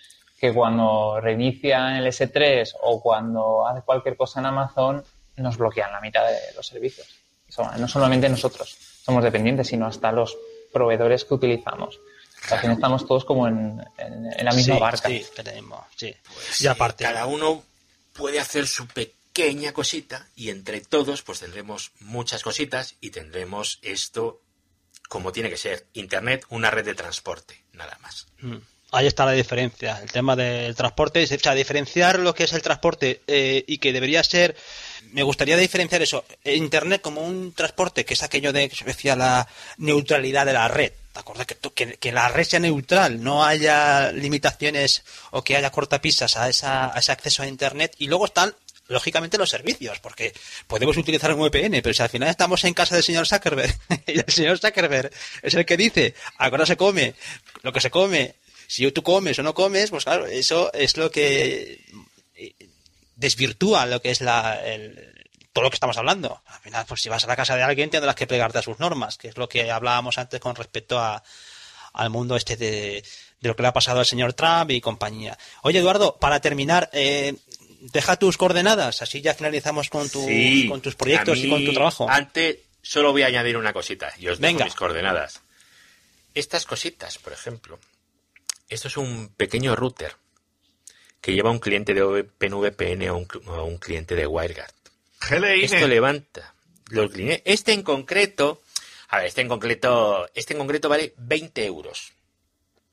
que cuando reinician el S3 o cuando hace cualquier cosa en Amazon, nos bloquean la mitad de los servicios. So- No solamente nosotros somos dependientes, sino hasta los proveedores que utilizamos. O sea, al final estamos todos como en, en- en la misma sí, barca. Sí, que tenemos, sí. Pues, y aparte, cada uno puede hacer su pequeña cosita y entre todos pues tendremos muchas cositas y tendremos esto como tiene que ser. Internet, una red de transporte, nada más. Mm. Ahí está la diferencia, el tema del transporte, o sea, diferenciar lo que es el transporte eh, y que debería ser, me gustaría diferenciar eso, Internet como un transporte, que es aquello de que se decía la neutralidad de la red, ¿de acuerdo? Que, que, que la red sea neutral, no haya limitaciones o que haya cortapisas a, esa, a ese acceso a Internet y luego están lógicamente los servicios, porque podemos utilizar un VPN, pero si al final estamos en casa del señor Zuckerberg y el señor Zuckerberg es el que dice a qué hora se come, lo que se come, si tú comes o no comes, pues claro, eso es lo que desvirtúa lo que es la, el- todo lo que estamos hablando. Al final, pues si vas a la casa de alguien tendrás que plegarte a sus normas, que es lo que hablábamos antes con respecto a, al mundo este de, de lo que le ha pasado al señor Trump y compañía. Oye, Eduardo, para terminar, eh, deja tus coordenadas, así ya finalizamos con, tu- Sí, con tus proyectos y con tu trabajo. Antes, solo voy a añadir una cosita y os dejo Venga. mis coordenadas. Estas cositas, por ejemplo, esto es un pequeño router que lleva un cliente de OpenVPN o un, cl- o un cliente de WireGuard. GLINE. Esto levanta los clientes. Este en concreto, a ver, este en concreto, este en concreto vale 20 euros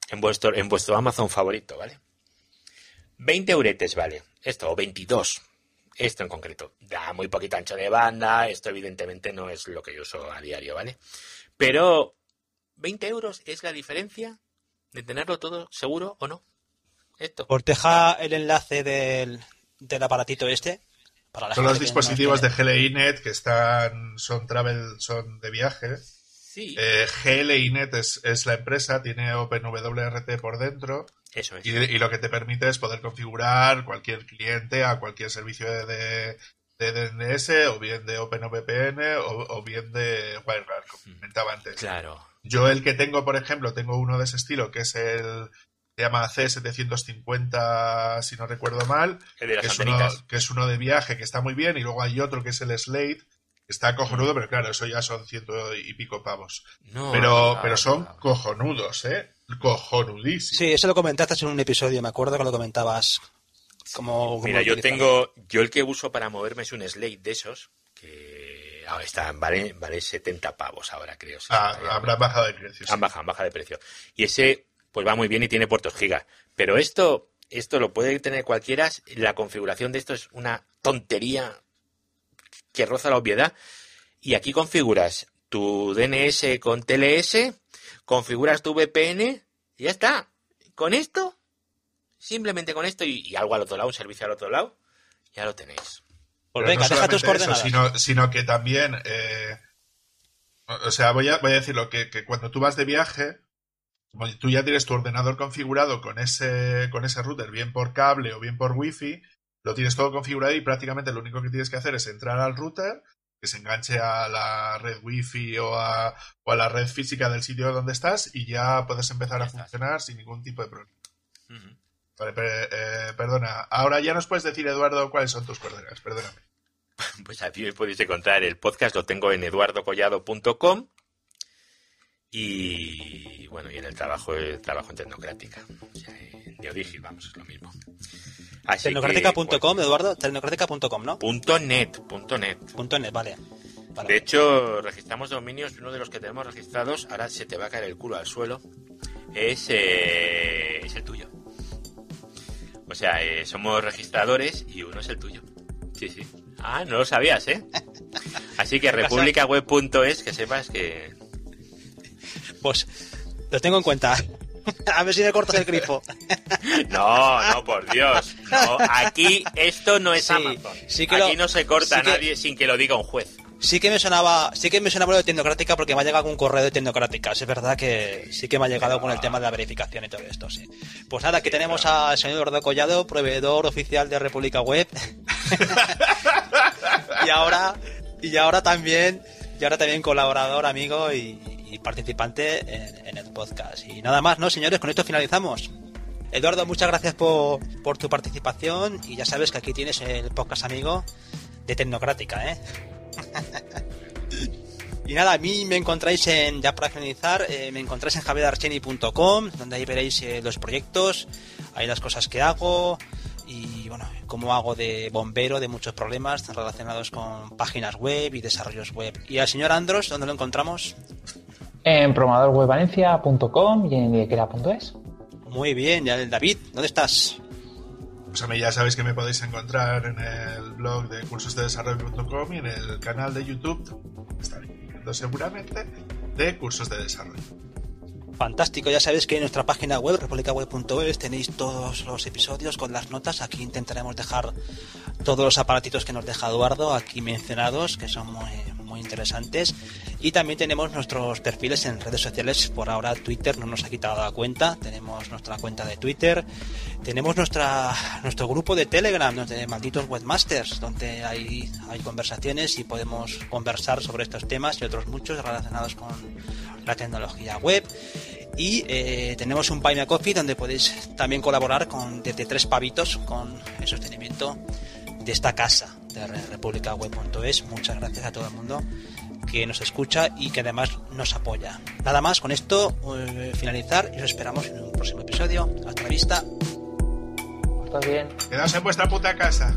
en vuestro, en vuestro Amazon favorito, ¿vale? 20 euretes vale. Esto, o 22. Esto en concreto. Da muy poquito ancho de banda. Esto evidentemente no es lo que yo uso a diario, ¿vale? Pero 20 euros es la diferencia de tenerlo todo seguro o no. Esto. Os deja el enlace del, del aparatito este. Para la Son gente los no dispositivos de. GLINet que están, son travel, son de viaje. Sí, Eh, GLINet es, es la empresa, tiene OpenWRT por dentro eso es. y, y lo que te permite es poder configurar cualquier cliente a cualquier servicio de, de, de DNS o bien de OpenVPN o, o bien de WireGuard, como comentaba antes. Claro. Yo el que tengo, por ejemplo, tengo uno de ese estilo que es el se llama C750, si no recuerdo mal, El de las que es, uno, que es uno de viaje que está muy bien y luego hay otro que es el Slate que está cojonudo, pero claro, eso ya son ciento y pico pavos. No, Pero, no, pero son no. cojonudos, ¿eh? Cojonudísimos. Sí, eso lo comentaste en un episodio, me acuerdo que lo comentabas. Como, como Mira, yo tengo, yo el que uso para moverme es un Slate de esos, que ahora está, vale, vale 70 pavos ahora, creo. 60 Ah, habrá bajado de precio. sí. Han bajado, han bajado de precio. Y ese, pues va muy bien y tiene puertos giga. Pero esto, esto lo puede tener cualquiera. La configuración de esto es una tontería que roza la obviedad. Y aquí configuras tu DNS con TLS, configuras tu VPN y ya está. Con esto, simplemente con esto y, y algo al otro lado, un servicio al otro lado, ya lo tenéis. Pues Pero venga, no deja tus eso, coordenadas. sino, sino que también, eh, o sea, voy a, voy a decirlo, que, que cuando tú vas de viaje, tú ya tienes tu ordenador configurado con ese, con ese router, bien por cable o bien por wifi, lo tienes todo configurado y prácticamente lo único que tienes que hacer es entrar al router, que se enganche a la red wifi o a, o a la red física del sitio donde estás y ya puedes empezar Ya a funcionar sin ningún tipo de problema. Vale, pe- eh, perdona. Ahora ya nos puedes decir, Eduardo, cuáles son tus coordenadas. Perdóname. Pues aquí me podéis encontrar el podcast, lo tengo en eduardocollado.com y bueno, y en el trabajo, el trabajo en Tecnocrática. O sea, en Neodigil, vamos, es lo mismo. Tecnocrática.com, Eduardo, tecnocrática.com, ¿no? punto net, punto net. Punto net, vale. Vale. De hecho, registramos dominios, uno de los que tenemos registrados, ahora se te va a caer el culo al suelo, es, eh, es el tuyo. O sea, eh, somos registradores y uno es el tuyo. Sí, sí. Ah, no lo sabías, ¿eh? Así que republicaweb.es, que sepas que... Pues lo tengo en cuenta. A ver si me cortas el grifo. No, no, por Dios. No, aquí esto no es Sí, Amazon. sí que aquí lo- no se corta sí que- nadie sin que lo diga un juez. Sí que me sonaba, sí que me sonaba lo de Tecnocrática porque me ha llegado un correo de Tecnocrática. Es verdad que sí que me ha llegado con el tema de la verificación y todo esto, sí. Pues nada, aquí tenemos al señor Eduardo Collado, proveedor oficial de República Web. Y ahora, y ahora también, y ahora también colaborador, amigo y, participante en, en el podcast. Y nada más, ¿no, señores? Con esto finalizamos. Eduardo, muchas gracias por, por tu participación y ya sabes que aquí tienes el podcast amigo de Tecnocrática, ¿eh? Y nada, a mí me encontráis en, ya para finalizar, eh, me encontráis en javierarcheni.com, donde ahí veréis eh, los proyectos, ahí las cosas que hago y bueno, cómo hago de bombero de muchos problemas relacionados con páginas web y desarrollos web. Y al señor Andros, ¿dónde lo encontramos? En programadorwebvalencia.com y en idequera.es. Muy bien, y al David, ¿dónde estás? Pues a mí ya sabéis que me podéis encontrar en el blog de cursosdedesarrollo.com y en el canal de YouTube, estaré viendo seguramente, de cursos de desarrollo. Fantástico, ya sabéis que en nuestra página web, republicaweb.es, tenéis todos los episodios con las notas. Aquí intentaremos dejar todos los aparatitos que nos deja Eduardo aquí mencionados, que son muy, interesantes. Y también tenemos nuestros perfiles en redes sociales. Por ahora Twitter no nos ha quitado la cuenta. Tenemos nuestra cuenta de Twitter. Tenemos nuestra, nuestro grupo de Telegram, de Malditos Webmasters, donde hay, hay conversaciones y podemos conversar sobre estos temas y otros muchos relacionados con la tecnología web. Y eh, tenemos un Buy Me a Coffee donde podéis también colaborar con desde tres pavitos con el sostenimiento de esta casa de republicaweb.es. Muchas gracias a todo el mundo que nos escucha y que además nos apoya. Nada más, con esto eh, finalizar y os esperamos en un próximo episodio. Hasta la vista. Todo bien. Quedaos en vuestra puta casa.